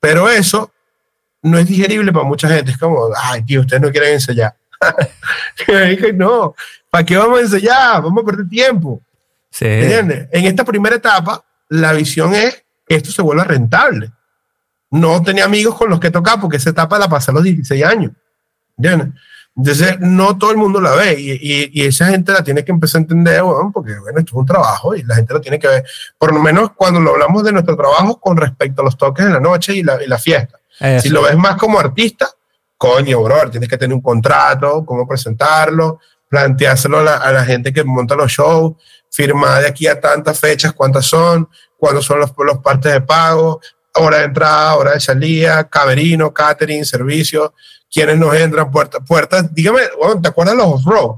Pero eso no es digerible para mucha gente. Es como, ay, tío, ustedes no quieren ensayar. Dije, no, ¿para qué vamos a ensayar? Vamos a perder tiempo. Sí. ¿Entiendes? En esta primera etapa, la visión es que esto se vuelva rentable. No tenía amigos con los que tocar porque esa etapa la pasé a los 16 años. ¿Entiendes? Entonces, no todo el mundo la ve y, y- y esa gente la tiene que empezar a entender, weón, porque bueno, esto es un trabajo y la gente lo tiene que ver. Por lo menos cuando lo hablamos de nuestro trabajo con respecto a los toques en la noche y la, y la fiesta. Eso. Si lo ves más como artista, coño, bro, tienes que tener un contrato, cómo presentarlo, planteárselo a la, a la gente que monta los shows, firmar de aquí a tantas fechas, cuántas son, cuándo son los, los partes de pago, hora de entrada, hora de salida, camerino, catering, servicio, quiénes nos entran, puertas, puertas. Dígame, bueno, ¿te acuerdas los off-road?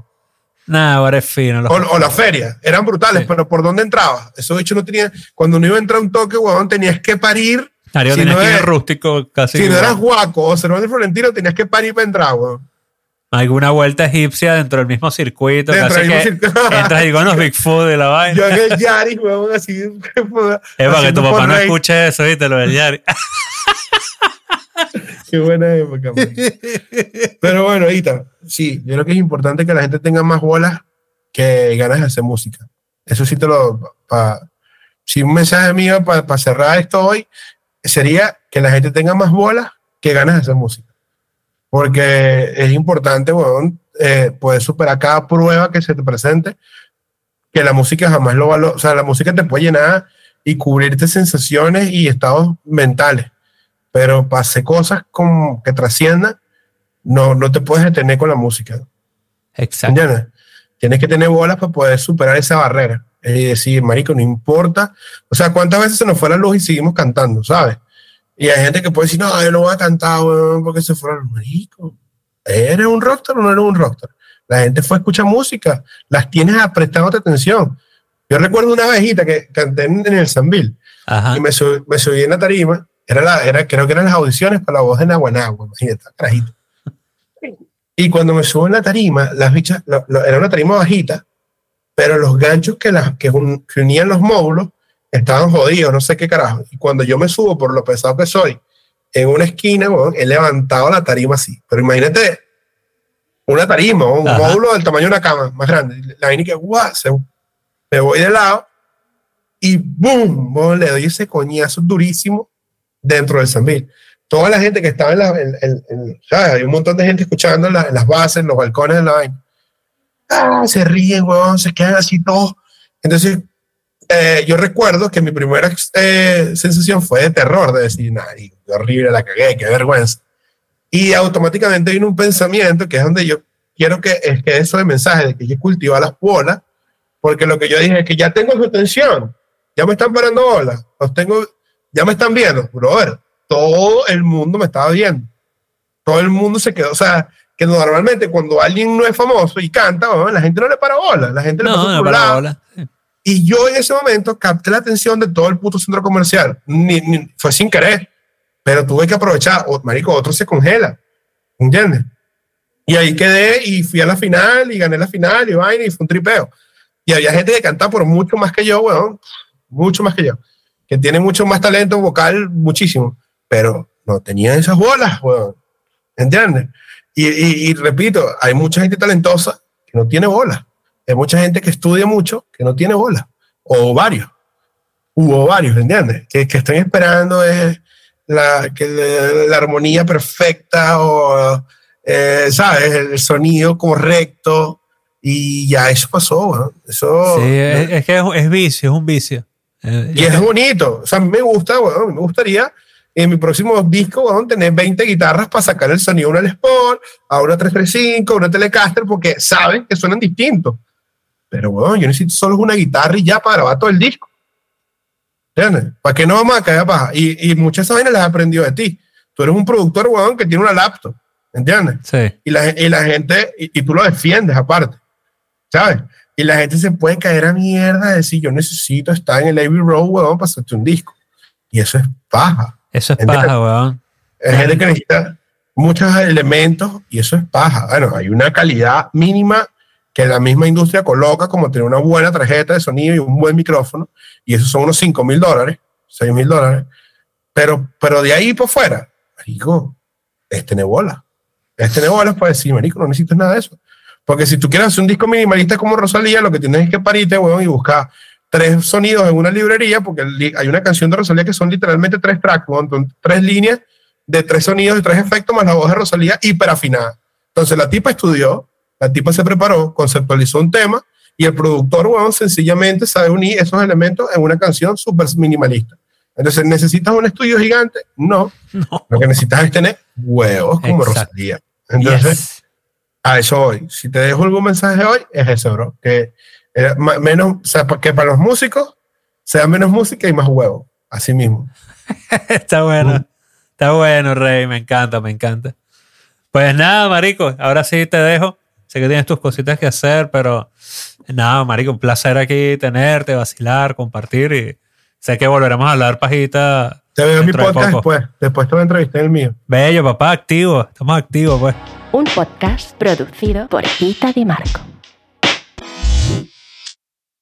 Nada, ahora es fino. los- O, o la feria, eran brutales, Sí. pero ¿por dónde entrabas? Eso dicho no tenía, cuando uno iba a entrar a un toque, weón, tenías que parir. Mario si tenía no que ir rústico casi. Si no eras guaco o Cervantes Florentino, tenías que parir para entrar, weón. Alguna vuelta egipcia dentro del mismo circuito. Dentro del que mismo circuito. entras ahí con los Bigfoot y la vaina. Yo en el Yari, weón, así. Es para que tu papá no escuche eso, ¿viste? Lo del Yari. Qué buena época, man. Pero bueno, ahorita, sí, yo creo que es importante que la gente tenga más bolas que ganas de hacer música. Eso sí te lo. Pa, si un mensaje mío para cerrar esto hoy sería que la gente tenga más bolas que ganas de hacer música. Porque es importante, weón, eh, poder superar cada prueba que se te presente, que la música jamás lo valora. O sea, la música te puede llenar y cubrirte sensaciones y estados mentales pero para hacer cosas como que trasciendan, no, no te puedes detener con la música. Exacto. ¿Entiendes? Tienes que tener bolas para poder superar esa barrera. Y decir, marico, no importa. O sea, ¿cuántas veces se nos fue la luz y seguimos cantando, sabes? Y hay gente que puede decir, no, yo no voy a cantar weón, porque se fue la luz. Marico, ¿eres un rockstar o no eres un rockstar? La gente fue a escuchar música. Las tienes a prestándote atención. Yo recuerdo una vejita que canté en, el Ajá. y me, sub- me subí en la tarima. Era la, era, creo que eran las audiciones para la voz de Naguanagua, imagínate, carajito. Y cuando me subo en la tarima, las bichas, lo- lo- era una tarima bajita, pero los ganchos que, las, que, un- que unían los módulos estaban jodidos, no sé qué carajo. Y cuando yo me subo, por lo pesado que soy, en una esquina, weón, he levantado la tarima así. Pero imagínate una tarima, un Ajá. módulo del tamaño de una cama, más grande. La vaina que, guau, se- me voy de lado y ¡boom! weón, le doy ese coñazo durísimo dentro del Sambil. Toda la gente que estaba en la. en- en- en- ¿sabes? Hay un montón de gente escuchando en, la- en las bases, en los balcones de la vaina. Ah, se ríen, weón, se quedan así todos. Entonces, eh, yo recuerdo que mi primera eh, sensación fue de terror, de decir, nada, qué horrible, la cagué, qué vergüenza. Y automáticamente vino un pensamiento que es donde yo quiero que es que eso de mensaje, de que yo cultiva las bolas, porque lo que yo dije es que ya tengo su atención, ya me están parando bolas, los tengo, ya me están viendo, brother, todo el mundo me estaba viendo, todo el mundo se quedó, o sea, que normalmente cuando alguien no es famoso y canta, bueno, la gente no le para bola, la gente le pasa No, por no, lado. bola. Y yo en ese momento capté la atención de todo el puto centro comercial. Ni, ni- fue sin querer, pero tuve que aprovechar. O, marico, otro se congela. ¿Entiendes? Y ahí quedé y fui a la final y gané la final y vaina y fue un tripeo. Y había gente que cantaba por mucho más que yo, weón. Mucho más que yo. Que tiene mucho más talento vocal, muchísimo. Pero no tenían esas bolas, weón. ¿Entiendes? Y, y- y repito, hay mucha gente talentosa que no tiene bolas. Hay mucha gente que estudia mucho que no tiene bola, o varios, hubo varios, ¿entiendes? Que, que están esperando es la, que la, la armonía perfecta o, eh, ¿sabes? El sonido correcto y ya eso pasó, weón. Eso, Sí, es, es que es, es vicio, es un vicio. Y es bonito, o sea, me gusta, mí me gustaría en mi próximo disco, weón, tener 20 guitarras para sacar el sonido a una Les Paul, a una 335, a una Telecaster, porque saben que suenan distintos. Pero, weón, yo necesito solo una guitarra y ya para grabar todo el disco. ¿Entiendes? ¿Para qué no vamos a caer paja? Y, y muchas de esas vainas las he aprendido de ti. Tú eres un productor, weón, que tiene una laptop. ¿Entiendes? sí. y la, y la gente, y, y tú lo defiendes aparte, ¿sabes? Y la gente se puede caer a mierda de decir, yo necesito estar en el Abbey Road, weón, para hacerte un disco. Y eso es paja. Eso es Entiendo. paja, weón. Hay gente que necesita muchos elementos y eso es paja. Bueno, hay una calidad mínima que la misma industria coloca como tener una buena tarjeta de sonido y un buen micrófono, y esos son unos 5 mil dólares, 6 mil dólares. Pero, pero de ahí por fuera, marico, es tener bola. Es tener bolas para decir, marico, no necesitas nada de eso. Porque si tú quieres hacer un disco minimalista como Rosalía, lo que tienes es que pararte, weón, y buscar tres sonidos en una librería, porque hay una canción de Rosalía que son literalmente tres tracks, weón, tres líneas de tres sonidos y tres efectos más la voz de Rosalía hiperafinada. Entonces la tipa estudió, la tipa se preparó, conceptualizó un tema y el productor, weón, sencillamente sabe unir esos elementos en una canción súper minimalista. Entonces, ¿necesitas un estudio gigante? No. No. Lo que necesitas es tener huevos como Exacto. Rosalía. Entonces, Yes. a eso hoy. Si te dejo algún mensaje hoy, es ese, bro. Que eh, menos, o sea, que para los músicos sea menos música y más huevo. Así mismo. Está bueno. Está bueno, Rey. Me encanta, me encanta. Pues nada, Marico. Ahora sí te dejo. Sé que tienes tus cositas que hacer, pero nada, Marico. Un placer aquí tenerte, vacilar, compartir. Y sé que volveremos a hablar pajita. Te veo en mi de podcast después. Después te voy a entrevistar en el mío. Bello, papá, activo. Estamos activos, pues. un podcast producido por Ita Di Marco.